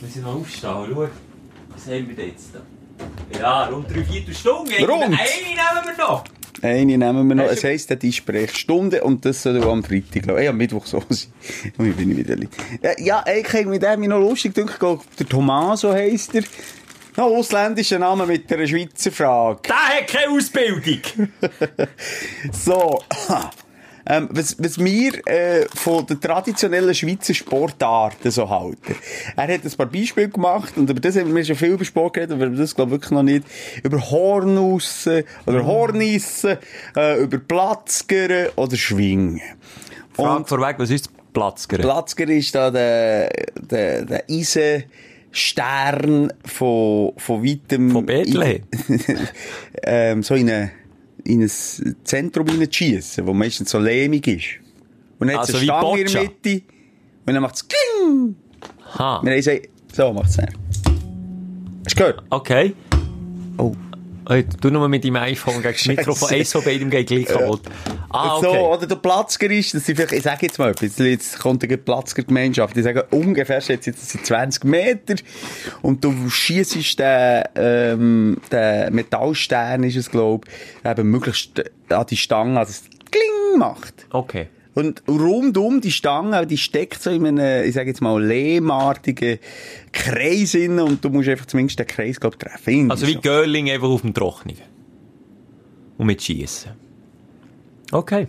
Wir sind noch aufstehen. Schau. Was haben wir jetzt da? Ja, rund drei Viertelstunden. Rund? eine nehmen wir noch. Eine nehmen wir noch. Es heisst, die Sprechstunde und das soll am Freitag laufen. Ey, am Mittwoch so sein. Und ich bin ich wieder lieb. Ja, Ja, eigentlich mit dem noch lustig gedacht, der Tommaso heisst er. Noch ausländischer Name mit einer Schweizer Frage. Der hat keine Ausbildung. [laughs] So. Ähm, was, was wir äh, von den traditionellen Schweizer Sportarten so halten. Er hat ein paar Beispiele gemacht und über das haben wir schon viel über Sport geredet, aber über das glaube ich wirklich noch nicht. Über Hornussen oder Hornissen, äh, über Platzgern oder Schwingen. Frage vorweg, was ist Platzger? Platzger ist da der, der, der Eisenstern von, von weitem... Von Bethlehem? [laughs] ähm, so in, eine, in ein Zentrum hineinschiessen, wo meistens so lehmig ist. Und dann hat es Also eine Stange in der Mitte. Und dann macht es Kling! Ha. Wir haben gesagt, so macht es. Hast du gehört? Okay. Oh. Hey, du nur mit deinem iPhone gegen das [laughs] Mikrofon. Eins von beidem geht gleich kaputt. Ah, So, okay. oder der Platzger ist, dass sie vielleicht, ich sage jetzt mal etwas, jetzt kommt eine Platzger-Gemeinschaft, die sagen, ungefähr ich, das sind 20 Meter, und du schiessest den, ähm, den Metallstern, ist es, glaub, eben möglichst an die Stange, also es kling macht. Okay. Und rundum die Stange, die steckt so in einem, ich sage jetzt mal, lehmartigen Kreis innen, und du musst einfach zumindest den Kreis, glaub, treffen. Irgendwie Also wie. Görling einfach auf dem Trocknen. Und mit Schiessen. Okay.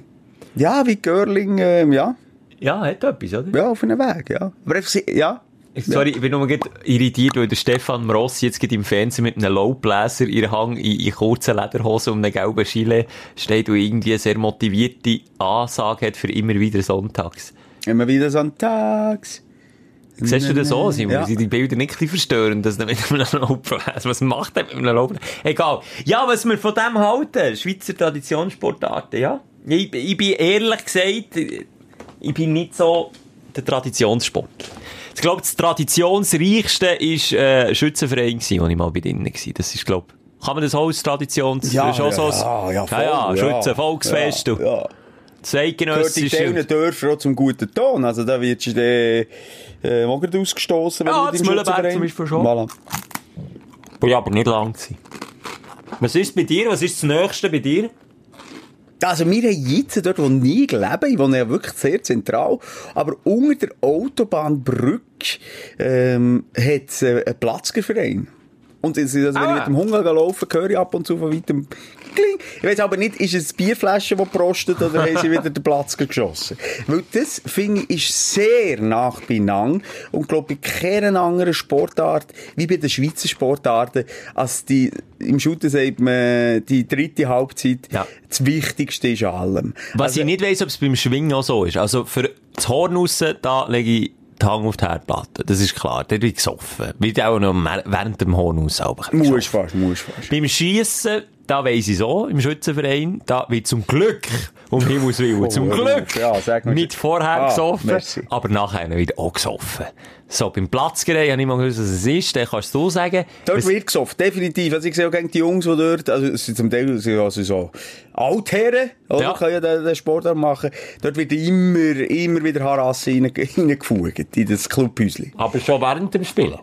Ja, wie Görling, ähm, ja. Ja, hat etwas, oder? Ja, auf einem Weg, ja. Aber einfach, ja. Sorry, ich bin nur irritiert, weil der Stefan Rossi jetzt im Fernsehen mit einem Lowbläser in Hang in, in kurzen Lederhosen und einem gelben Chile steht und irgendwie eine sehr motivierte Ansage hat für immer wieder sonntags. Immer wieder sonntags. Siehst du das so, Simon? Ja. Sind die Bilder nicht ein bisschen verstörend, dass mit einem Laufbläser, was macht der mit einem Laufbläser? Egal. Ja, was wir von dem halten, Schweizer Traditionssportarten, ja. Ich, ich bin ehrlich gesagt, ich bin nicht so der Traditionssport. Ich glaube, das Traditionsreichste ist, äh, Schützenverein gewesen, wo ich mal bei denen war. Das ist, glaube kann man das als Traditions... Ja, ist auch so ja, ja, voll, ja, ja, ja. Schützen, Volksfest, Ja, ja. Das Gehört in Dörfern auch zum guten Ton. Also da wirst du äh, gerade ausgestossen, wenn Ja, du den Mühlenberg zum Beispiel schon. Voilà. Bin aber nicht lang gewesen. Was ist bei dir? Was ist das Nächste bei dir? Also, wir haben jetzt dort, wo ich lebe, ich wohne ja wirklich sehr zentral, aber unter der Autobahnbrücke, ähm, hat es äh, einen Platzgerverein. Und also, wenn Ah. ich mit dem Hunger laufe, höre ich ab und zu von weitem Kling. Ich weiß aber nicht, ist es die Bierflasche, die prostet, oder haben sie wieder den Platz geschossen? [laughs] Weil das, finde ich, ist sehr nach benang und glaube bei keiner anderen Sportart, wie bei den Schweizer Sportarten, als die, im Shooter sagt man, die dritte Halbzeit, Ja. das Wichtigste ist an allem. Was Also, ich nicht weiss, ob es beim Schwingen auch so ist. Also für das Horn raus, da lege ich die Hand auf die Herdplatte. Das ist klar. Dort wird gesoffen. Wird auch noch während dem Horn raus selber Musst fast, musst fast. Beim Schiessen, da weiss ich so, im Schützenverein, da wird zum Glück, um Himmels Willen, zum Oh, Glück, ja, sag nicht vorher Ah, gesoffen, merci. aber nachher wird auch gesoffen. So, beim Platzgerät habe ich mal gewusst, was es ist, dann kannst du sagen. Dort was- wird gesoffen, definitiv. Also ich sehe auch gegen die Jungs, die dort, also zum Teil sind also so Altherren, oder? Ja. Können ja den, den Sport machen. Dort wird immer, immer wieder Harasse rein- [laughs] reingefugt, in das Clubhäuschen. Aber schon während dem Spielen.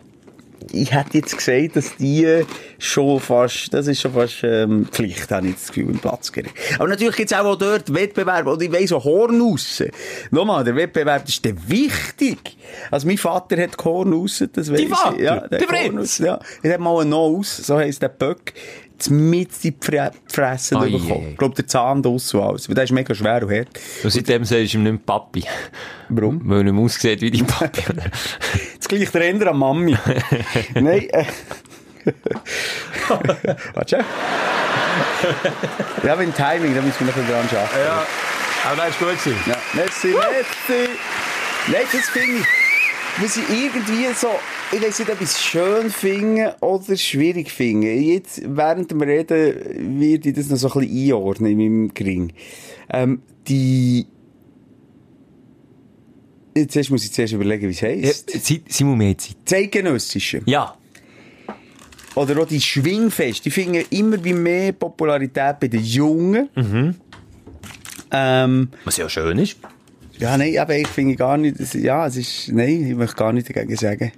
Ich hätte jetzt gesagt, dass die schon fast, das ist schon fast ähm, Pflicht, habe ich das Gefühl, im Platzgerät. Aber natürlich gibt es auch dort Wettbewerbe, und ich weiss so Horn raus. Nochmal, der Wettbewerb ist der wichtig. Also mein Vater hat Horn raus, das weiss Vater? ich. Ja, Der hat Horn Fritz? raus, Ja, er hat mal einen Nose, so heisst der Böck, mit die Fre Fresse bekommen. Ich glaube, der Zahn draus und alles. Weil der ist mega schwer und hart. Und seitdem sagst du ihm nicht Papi. Warum? Weil er nicht mehr aussieht wie dein Papi. Das [laughs] gleiche der Ender an Mami. [laughs] Nein, äh. Warte. Ja, wenn Timing, da müssen wir noch ein bisschen dran arbeiten. ja, aber das ist gut gewesen. Ja, merci, merci. Nein, das finde ich, muss ich irgendwie so, ich weiß nicht, ob ich es schön finde oder schwierig finde. Jetzt, während dem Reden, werde ich das noch so ein bisschen einordnen in meinem Gring. Ähm, die, jetzt erst muss ich zuerst überlegen, wie es Ja, heisst. Zeit- Simon, wir haben Zeit. Zeitgenössische. Ja. Oder auch die Schwingfeste, die finden immer wie mehr Popularität bei den Jungen. Ähm, Was ja schön ist. ja, nein, aber ich finde gar nicht, ja, es ist, nein, ich möchte gar nicht dagegen sagen.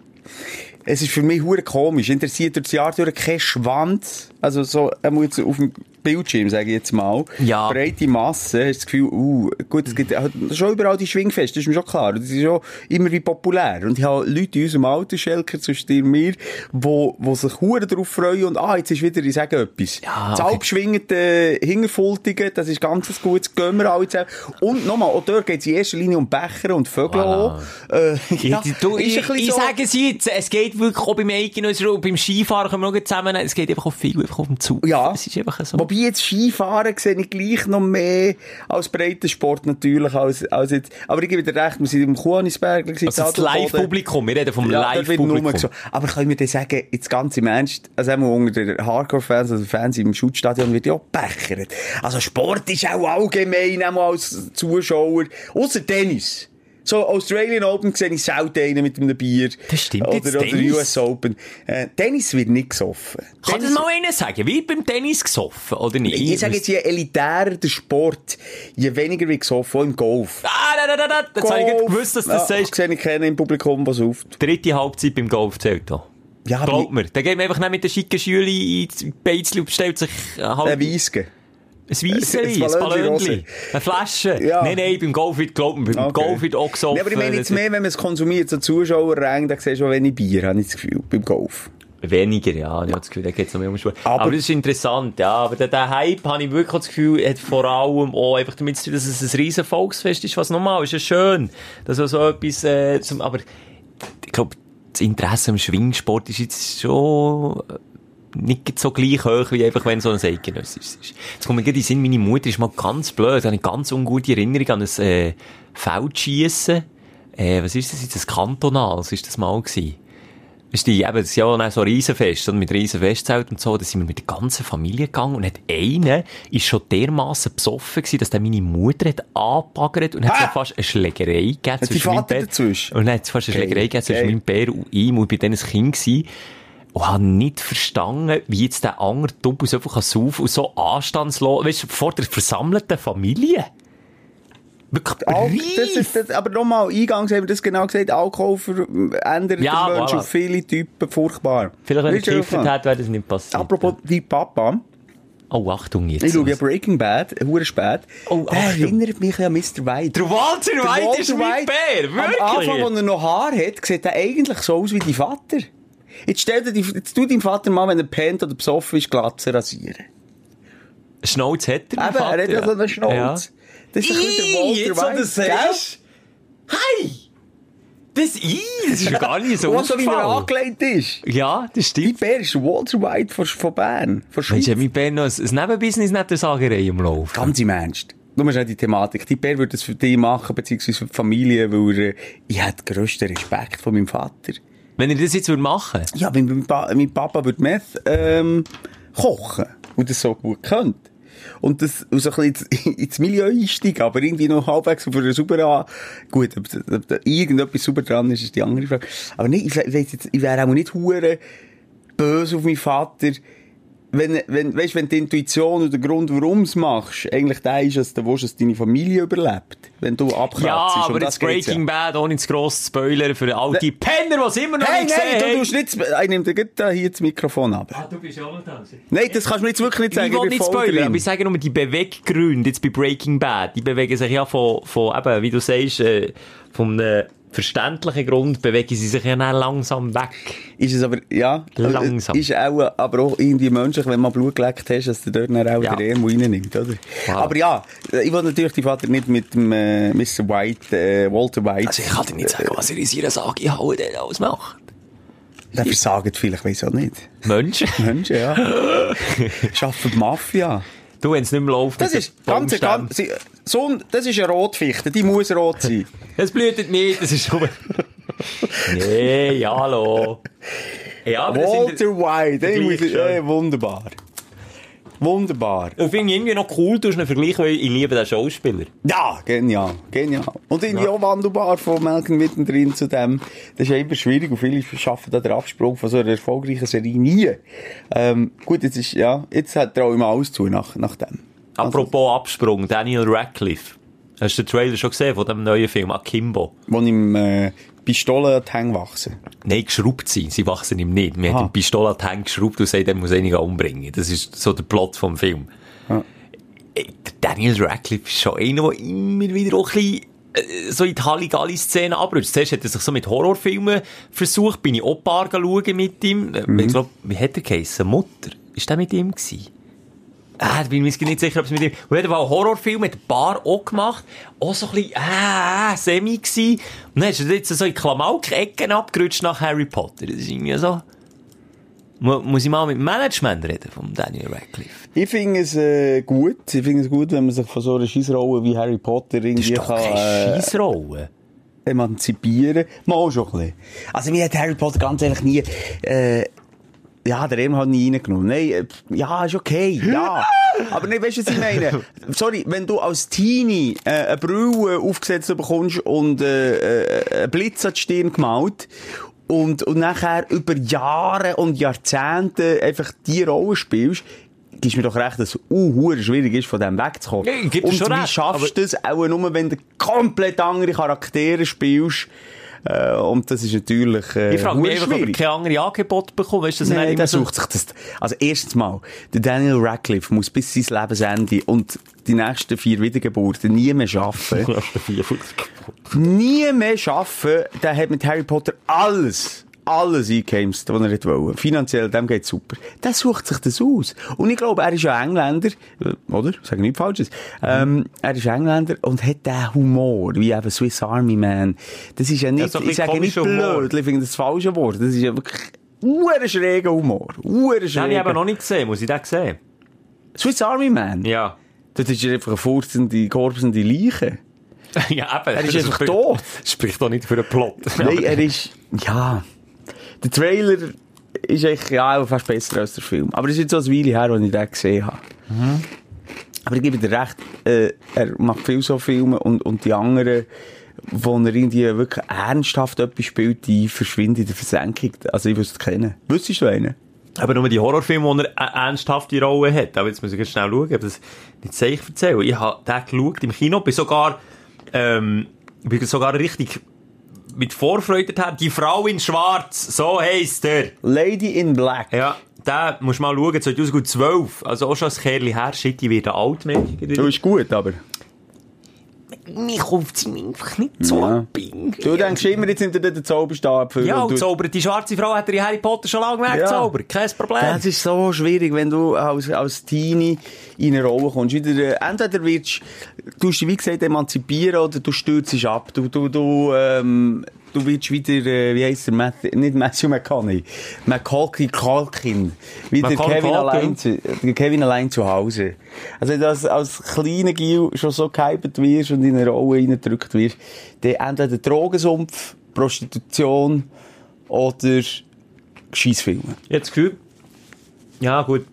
Es ist für mich hure komisch. Interessiert durch das Jahr durch kein Schwanz. Also so, er muss auf dem Bildschirm, sage ich jetzt mal. Ja. Breite Masse. Hast das Gefühl, uh, gut, es gibt halt schon überall die Schwingfeste, das ist mir schon klar. Das ist schon immer wie populär. Und ich habe Leute in unserem Alter, Schelker, zwischen dir und mir, wo, wo sich hure darauf freuen und, ah, jetzt ist wieder, ich sage etwas. Ja, das okay. Alpschwingende Hingerfultigen, das ist ganz ein gutes, gehen wir alle zusammen. Und nochmal, auch dort geht es in erster Linie um Becher und Vögel Voilà. Äh, ja, du, ich, ich so- sage es jetzt, es geht wirklich auch beim und beim Skifahren können wir noch zusammen, es geht einfach auch viel einfach auf dem Zug. Ja. Es ist einfach so. Wobei jetzt Skifahren sehe ich gleich noch mehr als Breitensport natürlich, als, als jetzt, aber ich gebe dir recht, wir sind im Kuhanisberg, Also das Live-Publikum, wir reden vom Ja, Live-Publikum. Aber können wir dann sagen, jetzt ganz im Ernst, also einmal unter den Hardcore-Fans, also Fans im Schutzstadion wird ja auch bechert. Also Sport ist auch allgemein, auch als Zuschauer, außer Tennis. So, Australian Open sehe ich selten einen mit einem Bier. Das stimmt Oder, jetzt, oder Tennis. US Open. Äh, Tennis wird nicht gesoffen. Kann das Tennis- mal einer sagen? Wird beim Tennis gesoffen, oder nicht? ich sage jetzt, je elitärer der Sport, je weniger wird gesoffen, auch im Golf. Ah, da, da, da, da. Jetzt habe ich gewusst, dass du das ja, sagst. sehe ich keinen im Publikum, was auf. Dritte Halbzeit beim Golf zählt da. Ja, aber Glaub mir. Da geht man einfach nicht mit den schicken Schüli ins Beizli und bestellt sich äh, halt ein Weissgen. Ein Weisseli, ein Ballonchen, eine Flasche. Ja. Nein, nein, beim Golf wird, glaub beim Okay. Golf wird auch gesoffen. Nee, aber ich meine jetzt mehr, wenn man es konsumiert, so Zuschauerränge, da siehst du auch wenig Bier, habe ich das Gefühl, beim Golf. Weniger, ja. Ich habe das Gefühl, da geht es noch mehr um Sport. Aber, Aber- das ist interessant, ja. Aber der, der Hype, habe ich wirklich das Gefühl, hat vor allem auch einfach damit zu tun, dass es ein riesen Volksfest ist, was normal ist. Ja schön, dass so etwas, äh, zum, aber ich glaube, das Interesse am Schwingsport ist jetzt schon nicht so gleich hoch, wie einfach, wenn so ein Eidgenössisches ist. Jetzt kommt mir gerade in Sinn, meine Mutter ist mal ganz blöd, da habe ich ganz ungute Erinnerung an ein, äh, Feldschiessen äh, was ist das jetzt, das Kantonal, was ist das mal gewesen? Ist die, eben, das ist ja so Riesenfest, und mit Riesenfestzelt und so, da sind wir mit der ganzen Familie gegangen und hat einer ist schon dermassen besoffen gewesen, dass der meine Mutter hat angebaggert und hat so fast eine Schlägerei gegeben zwischen meinem Vater Bär-? Und hat es fast eine Schlägerei gegeben zwischen meinem Bär und ihm und bin dann ein Kind gewesen. Und habe nicht verstanden, wie jetzt der andere Double so einfach saufen und so anstandslos, weißt du, vor der versammelten Familie. Wirklich Al- das ist, das, aber nochmal, eingangs haben wir das genau gesagt, Alkohol verändert Ja, den Menschen voilà. auf viele Typen furchtbar. Vielleicht, wenn du, gekifft hat, wäre das nicht passiert. Apropos die Papa, Oh, Achtung jetzt. ich schaue ja Breaking Bad, hure spät. Oh, der erinnert mich an Mr. White. Der Walter Der White ist Walter mein White, Bär, Am Anfang, wirklich. als er noch Haar hat, sieht er eigentlich so aus wie dein Vater. Jetzt stell dir, jetzt tu deinem Vater mal, wenn er pennt oder besoffen ist, Glatze rasieren. Schnauze hat er, mein Eben, er hat ja so einen Schnauz. Das ist ein bisschen der Ih, jetzt, wo Walter du White. sagst. Hey! Das, ih, das ist ja gar nicht so? [laughs] Und so wie er angelegt ist. Ja, das stimmt. Bär ist Walter White von, von Bern, von Schweiz. du, mein Bär noch ein, ein Nebenbusiness neben der Sagerei im Laufen. Ganz im Ernst. Du musst auch die Thematik. Die Bär würde das für dich machen, beziehungsweise für die Familie, weil er, ich habe den grössten Respekt von meinem Vater. Wenn ihr das jetzt würd machen Ja, wenn mein, pa mein Papa würde Meth, ähm, kochen. Und das so gut könnte. Und das, so ein bisschen ins, [laughs] ins Milieu einsteigen, aber irgendwie noch halbwegs auf einer sauberen, gut, ob, da- ob da irgendetwas sauber dran ist, ist die andere Frage. Aber nee, ich, jetzt, ich wäre auch nicht hure böse auf meinen Vater, wenn, wenn, weißt, wenn die Intuition oder der Grund, warum du es machst, eigentlich der ist, dass du willst, dass deine Familie überlebt. Wenn du abkratzt. Ja, aber das jetzt Breaking Bad, ohne zu gross zu spoilern, für all die Penner, die es immer noch Hey, nicht nein, du gesehen tust nicht, ich nehme dir hier das Mikrofon ab. Ah, du bist auch da. Nein, das kannst du mir jetzt wirklich nicht sagen. Ich will nicht spoilern, aber ich sage nur, die Beweggründe jetzt bei Breaking Bad, die bewegen sich ja von, von eben, wie du sagst, äh, vom äh, verständlichen Grund bewegen sie sich ja dann langsam weg. Ist es aber, ja. Langsam. Ist auch, aber auch irgendwie menschlich, wenn man Blut geleckt hast, dass du dort dann auch Ja. den Arm reinnimmt, oder? Wow. Aber ja, ich will natürlich die Vater nicht mit dem, äh, Mr. White, äh, Walter White. Also ich kann dir nicht sagen, was er in seiner Sage hauen der alles macht. Der versagt vielleicht, weiss auch nicht. Menschen. Menschen, ja. [laughs] Schaffen die Mafia. Du, wenn es nicht mehr läuft, Das ist ganz, ganz, sie- so ein, das ist eine Rotfichte, die muss rot sein. [laughs] Es blühtet nicht, das ist schon... [laughs] nee, hallo. Ja, aber. Walter White, ey, wunderbar. Wunderbar. Ich finde irgendwie noch cool, du hast einen Vergleich, weil ich liebe den Schauspieler. Ja, genial, genial. Und irgendwie auch wandelbar von Malcolm mittendrin zu dem. Das ist ja immer schwierig und viele schaffen da den Absprung von so einer erfolgreichen Serie nie. Ähm, gut, jetzt ist, ja, jetzt hat traue ich mal alles zu nach, nach dem. Apropos Absprung, Daniel Radcliffe. Hast du den Trailer schon gesehen von dem neuen Film Akimbo? Wo ihm, äh, Pistolen an die Hänge wachsen. Nein, geschraubt sind. Sie wachsen ihm nicht. Wir haben ihm Pistole an die Hände geschraubt und sagt, er muss einige umbringen. Das ist so der Plot vom Film. Der Daniel Radcliffe ist schon einer, der immer wieder auch ein bisschen äh, so in die Halligalli-Szene abrutscht. Zuerst hat er sich so mit Horrorfilmen versucht, bin ich auch ein paar mit ihm. Mhm. Ich glaube, wie hat er geheissen? Mutter? Ist der mit ihm gewesen? Ah, da bin ich mir nicht sicher, ob es mit ihm... Auf jeden Fall Horrorfilm hat ein paar auch gemacht. Auch so ein bisschen, ah, ah, semi gewesen. Und dann ist er jetzt so in Klamauk-Ecken abgerutscht nach Harry Potter. Das ist irgendwie so... Mu muss ich mal mit dem Management reden von Daniel Radcliffe? Ich finde es äh, gut. Ich finde es gut, wenn man sich von so einer Scheissrolle wie Harry Potter Das irgendwie ist doch kann, keine äh, Scheissrolle. emanzipieren. Mal schon ein bisschen. Also mir hat Harry Potter ganz ehrlich nie, äh, ja, der Em hat nie reingenommen. Nein, äh, ja, ist okay, ja. [laughs] Aber nicht, weißt du, was ich meine? Sorry, wenn du als Teenie äh, eine Brille aufgesetzt bekommst und äh, äh, einen Blitz an die Stirn gemalt und, und nachher über Jahre und Jahrzehnte einfach die Rolle spielst, gibst mir doch recht, dass es uh, schwierig ist, von dem wegzukommen. Dir und schon wie recht, schaffst du das auch nur, wenn du komplett andere Charaktere spielst? Äh, und das ist natürlich äh, Ich frage mich einfach, ob er schwierig. keine andere Angebote bekommen. Weißt er Nein, nicht der immer so- sucht sich das. Also erstens mal, der Daniel Radcliffe muss bis sein Lebensende und die nächsten vier Wiedergeburten nie mehr arbeiten. [laughs] nie mehr arbeiten. Der hat mit Harry Potter alles, alles eingeheimst, was er nicht wollte. Finanziell, dem geht's super. Der sucht sich das aus. Und ich glaube, er ist ja Engländer, äh, oder? Sag nichts Falsches. Ähm, er ist Engländer und hat den Humor, wie eben Swiss Army Man. Das ist ja nicht, so ein ich sage nicht blöd, ich finde das falsche Wort. Das ist ja wirklich, Uhren schräger Humor. Uhren Den habe ich schräger. eben noch nicht gesehen. Muss ich den sehen? Swiss Army Man? Ja. Das ist ja einfach eine furzende, korbsende Leiche. [laughs] ja, eben. Er ist einfach tot. [laughs] Spricht doch nicht für einen Plot. Nein, er [laughs] ist, ja, der Trailer ist eigentlich ja, fast besser als der Film. Aber es ist jetzt so eine Weile her, als ich den gesehen habe. Aber ich gebe dir recht, äh, er macht viel so Filme und, und die anderen, wo er irgendwie wirklich ernsthaft etwas spielt, die verschwinden in der Versenkung. Also ich wüsste kennen. Wüsstest du einen? Aber nur die Horrorfilme, wo er eine ernsthafte Rolle hat. Aber jetzt muss ich schnell schauen, ob das nicht sicher erzählen. Ich habe den geschaut im Kino, bin sogar, ähm, bin sogar richtig mit Vorfreude her. Die Frau in Schwarz, so heisst er. Lady in Black. Ja, den musst du mal schauen, 2012. Also auch schon ein Kerl her. Shit, ich werde alt, ich. Du ist gut, aber. Mich kommt sie einfach nicht so Ja. ab. Du denkst immer, jetzt sind dir der Zauberstab für. Ja, und und zaubert. Die schwarze Frau hat ihr in Harry Potter schon lange weggezaubert. Kein Problem. Das ist so schwierig, wenn du als, als Teenie in eine Rolle kommst. Wieder, äh, entweder wirst du dich, wie gesagt, emanzipieren oder du stürzt ab. Du, du, du, ähm, du wirst wieder, äh, wie heisst der, Matthew, nicht Matthew McConaughey, Macaulay Culkin. Wieder Macaulay Kevin allein, zu, der Kevin allein zu Hause. Also, du als, kleiner Gil schon so gehypt wirst und in eine Rolle reingedrückt wirst, dann entweder Drogensumpf, Prostitution oder Scheissfilme. Jetzt Gefühl. Ja, gut.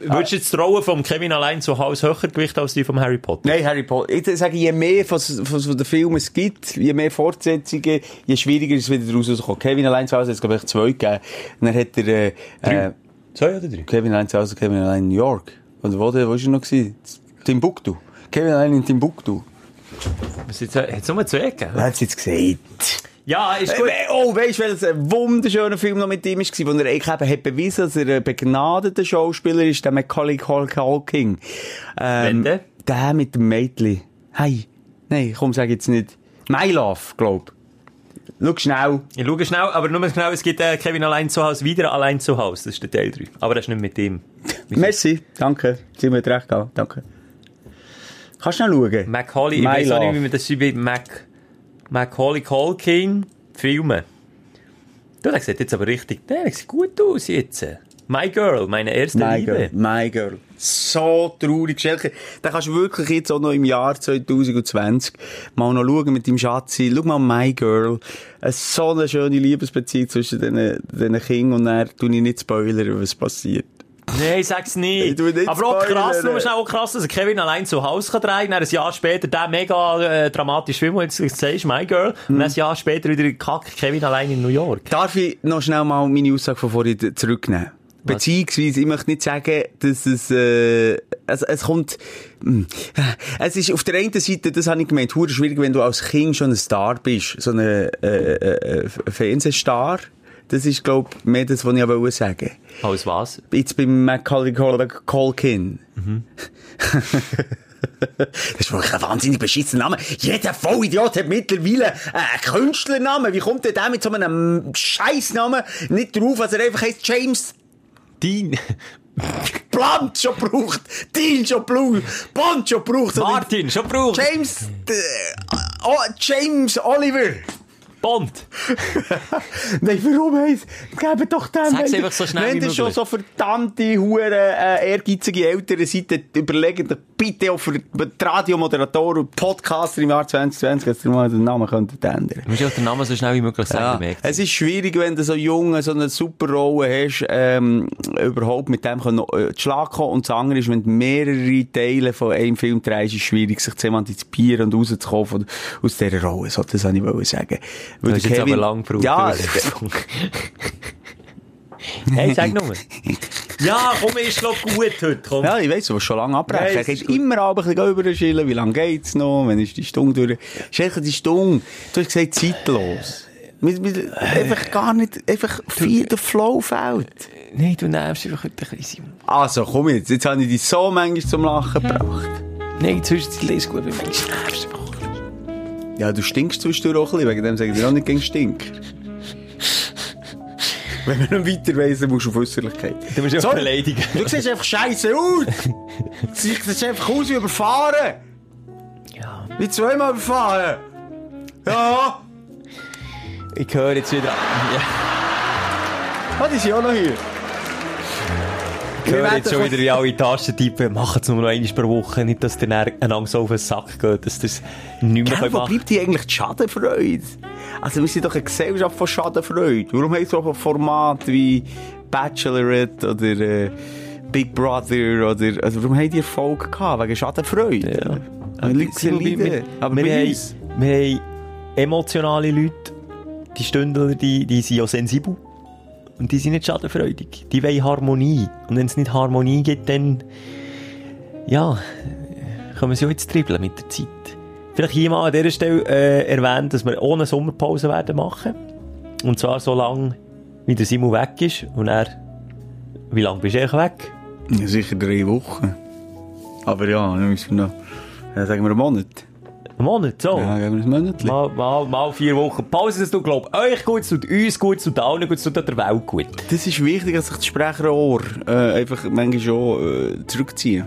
Würdest du jetzt die Rolle vom Kevin allein zu Hause höher gewicht als die vom Harry Potter? Nein, Harry Potter. Ich sage, je mehr von, von, von den Filmen es gibt, je mehr Fortsetzungen, je schwieriger ist es wieder rauszukommen. Kevin allein zu Hause hat es, glaube ich, zwei gegeben. Und dann hat er, äh, äh, Zwei oder drei? Kevin allein zu Hause, Kevin allein in New York. Und wo, der- wo ist er noch gewesen? Timbuktu. Kevin allein in Timbuktu. Was jetzt, hat es nur zwei gegeben? Hat es jetzt gesagt? Ja, ist Äh, gut. we- Oh, weißt du, welches ein wunderschöner Film noch mit ihm war, wo er eigentlich eben hat bewiesen, dass er ein begnadeter Schauspieler ist, der Macaulay Culkin. Ähm, Wen denn? Der mit dem Mädchen. Hey. Nein, komm, sag jetzt nicht. My Love, glaub. Schau schnell. Ich schaue schnell, aber nur schnell, es gibt äh, Kevin allein zu Hause, wieder allein zu Hause. Das ist der Teil 3. Aber das ist nicht mit ihm. Merci. Danke. Haben mir recht gehabt. Danke. Kannst du schnell schauen? Macaulay, ich weiß auch nicht, wie man das schreibt. Mac, Macaulay Culkin, Filme. Du, der sieht jetzt aber richtig, der sieht gut aus jetzt. My Girl, meine erste My Liebe. Girl. My Girl. So traurig, Schelke. Da kannst du wirklich jetzt auch noch im Jahr 2020 mal noch schauen mit deinem Schatzi. Schau mal My Girl. So eine schöne Liebesbeziehung zwischen diesen, diesen Kindern und dann tue ich nicht spoilern, was passiert. Nein, sag's nicht. Ich nicht Aber auch krass, nur schnell auch krass, dass Kevin allein zu Hause kann drehen, dann ein Jahr später der mega äh, dramatische Film, den du jetzt sagst, My Girl, und dann ein Jahr später wieder Kack, Kevin allein in New York. Darf ich noch schnell mal meine Aussage von vorhin zurücknehmen? Beziehungsweise, ich möchte nicht sagen, dass es, äh, es, es kommt, hm, es ist auf der einen Seite, das habe ich gemeint, schwierig, wenn du als Kind schon ein Star bist, so ein äh, äh, äh, Fernsehstar. Das ist, glaub ich, mehr das, was ich auch wollte sagen. Als was? Jetzt beim Macaulay Cul- Culkin. [laughs] Das ist wirklich ein wahnsinnig beschissener Name. Jeder Vollidiot hat mittlerweile einen Künstlernamen. Wie kommt denn der mit so einem Scheißnamen nicht drauf, dass er einfach heißt James Dean. Blunt schon braucht, Dean schon braucht, Bond schon braucht. Martin, schon braucht. James, äh, oh, James Oliver. Bond. [laughs] Nein, warum heisst, geben doch den. Sag's einfach so schnell Wenn ihr schon so verdammte, hure, äh, ehrgeizige Eltern seid, überlegt euch bitte auch für die Radiomoderatoren und Podcaster im Jahr 2020, dass ihr mal den Namen könntet ändern. Du musst auch den Namen so schnell wie möglich sagen, Ja, du es ist schwierig, wenn du so jung so eine super Rolle hast, ähm, überhaupt mit dem können, äh, zu Schlag kommen. Und das andere ist, wenn du mehrere Teile von einem Film drehst, ist es schwierig, sich zu emanzipieren und rauszukommen von, aus dieser Rolle. So, das wollte ich sagen. Weil Du hast jetzt aber Kevin- lang gebraucht. Ja, [laughs] [laughs] hey, sag nur. Ja, komm, ist glaub gut heute, komm. ja, ich weiss, du willst schon lange abbrechen. Es ist gut. immer aber ein bisschen überschillen, wie lange geht's noch, wenn ist die Stunde durch. Schelke, die Stunde, du hast gesagt, zeitlos. Mit, mit, einfach gar nicht, einfach viel der Flow fehlt. Nein, du nimmst einfach heute ein bisschen. Also, komm jetzt, jetzt habe ich dich so manchmal zum Lachen gebracht. Nein, zwischendurch ist gut, weil manchmal nervst du einfach. Ja, du stinkst zwischendurch auch ein bisschen, wegen dem sage ich dir auch nicht gegen Stinker. Wenn man nicht weiter weiss, dann musst du auf Äußerlichkeit. Du musst ja Sorry. beleidigen. Du siehst einfach scheiße aus! Du siehst einfach aus wie überfahren! Ja. Wie zweimal überfahren! Ja! Ich höre jetzt wieder. Ja. Ah, die sind auch noch hier. Ich höre jetzt schon wieder in alle Taschen tippen, machen es nur noch einmal pro Woche, nicht, dass der einander so auf den Sack geht, dass das nicht mehr Gell, wo machen bleibt die eigentlich die Schadenfreude? Also wir sind doch eine Gesellschaft von Schadenfreude. Warum haben so ein Format wie Bachelorette oder äh, Big Brother oder... Also warum haben die Erfolg gehabt? Wegen Schadenfreude? Ja. Die Leute sind wir, leiden. Aber wir, bei haben, uns... wir haben emotionale Leute, die Stündler, die, die sind ja sensibel. Und die sind nicht schadenfreudig. Die wollen Harmonie. Und wenn es nicht Harmonie gibt, dann, ja, können wir sie auch jetzt dribbeln mit der Zeit. Vielleicht hier mal an dieser Stelle äh, erwähnen, dass wir ohne Sommerpause werden machen. Und zwar so lange, wie der Simon weg ist. Und er, wie lange bist du eigentlich weg? Sicher drei Wochen. Aber ja, dann müssen wir noch... Ja, sagen wir einen Monat. Einen Monat, so. Ja, wir ein Monat. Mal, mal, mal vier Wochen Pause, das tut, glaub euch gut, es tut uns gut, es tut allen gut, es tut der Welt gut. Das ist wichtig, dass sich das Sprecherohr äh, einfach manchmal schon äh, zurückziehen.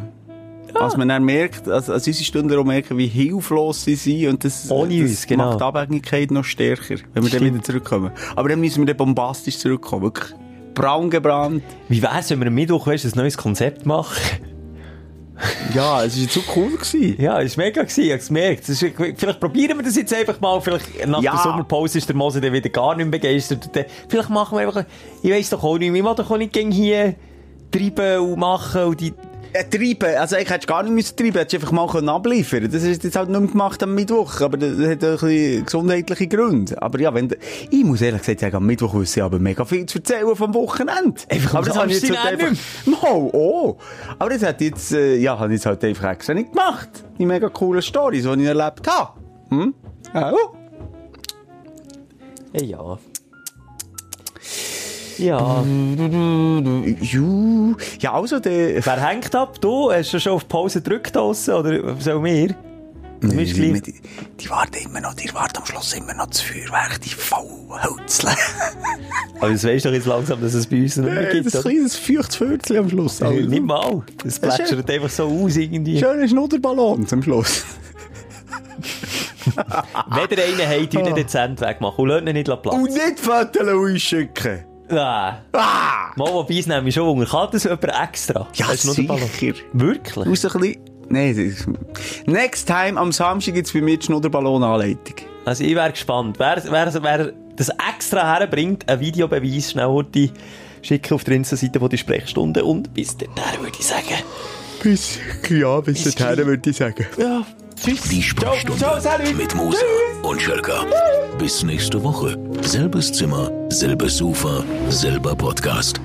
Als man dann merkt, als, als unsere Stunden auch merken, wie hilflos sie sind und das, Ohne das uns, genau. macht die Abhängigkeit noch stärker, wenn wir dann Stimmt. wieder zurückkommen. Aber dann müssen wir dann bombastisch zurückkommen, wirklich braun gebrannt. Wie wär's, wenn wir am Mittwoch weißt, ein neues Konzept machen? Ja, es war so cool. Gewesen. Ja, es war mega gewesen, ich gemerkt. Es ist, vielleicht probieren wir das jetzt einfach mal, vielleicht nach Ja. der Sommerpause ist der Mose dann wieder gar nicht mehr begeistert. Dann, vielleicht machen wir einfach, ich weiss doch auch nicht, wir wollen doch auch nicht gegen hier treiben und machen und die, Äh, treiben, also ich hätte gar nicht müssen treiben, hättest einfach mal können abliefern Das ist jetzt halt nicht mehr gemacht am Mittwoch, aber das hat ein bisschen gesundheitliche Gründe. Aber ja, wenn, ich muss ehrlich gesagt sagen, am Mittwoch wüsste ich aber mega viel zu erzählen vom Wochenende. Einfach aber das habe ich jetzt halt einfach, oh. Aber das hat jetzt, äh, ja, habe ich jetzt halt einfach extra nicht gemacht. Die mega coolen Storys, die ich erlebt habe. Hm? Ja, oh. hey, ja. Ja. Ju. Ja, also, der, Wer hängt ab? Du? Hast du schon auf Pause gedrückt draussen, oder soll wir? Bist die, die, die warten immer noch, die warten am Schluss immer noch das Feuerwerk, die Faulhölzle. [laughs] Aber das weisst doch jetzt langsam, dass es bei uns nicht mehr Äh, gibt, das oder? kleines feuchtes Vörzchen am Schluss. Also, Also. nicht mal. Das plätschert einfach so aus irgendwie. Schöner Schnudderballon zum Schluss. [laughs] Wenn ihr einen habt, ihn dezent wegmachen und lasst ihn nicht Platz. Und nicht Fotos ausschicken. Ah. Ah! Mal, wobei es nämlich schon Wunder. Kann das jemand extra? Ja, Das ist sicher. Wirklich? Du so ein bisschen... Nein, das ist... Next time, am Samstag gibt's bei mir die Schnudderballon-Anleitung. Also ich wäre gespannt. Wer, wer, wer das extra herbringt, ein Videobeweis, schnell heute schicken auf der Insta-Seite von die Sprechstunde und bis dahin würde ich sagen. Bis... Ja, bis Bis dahin würde ich sagen. Ja, tschüss. Die Sprechstunde Ciao, ciao, mit Musa und Schelka. Bis nächste Woche. Selbes Zimmer, selbes Sofa, selber Podcast.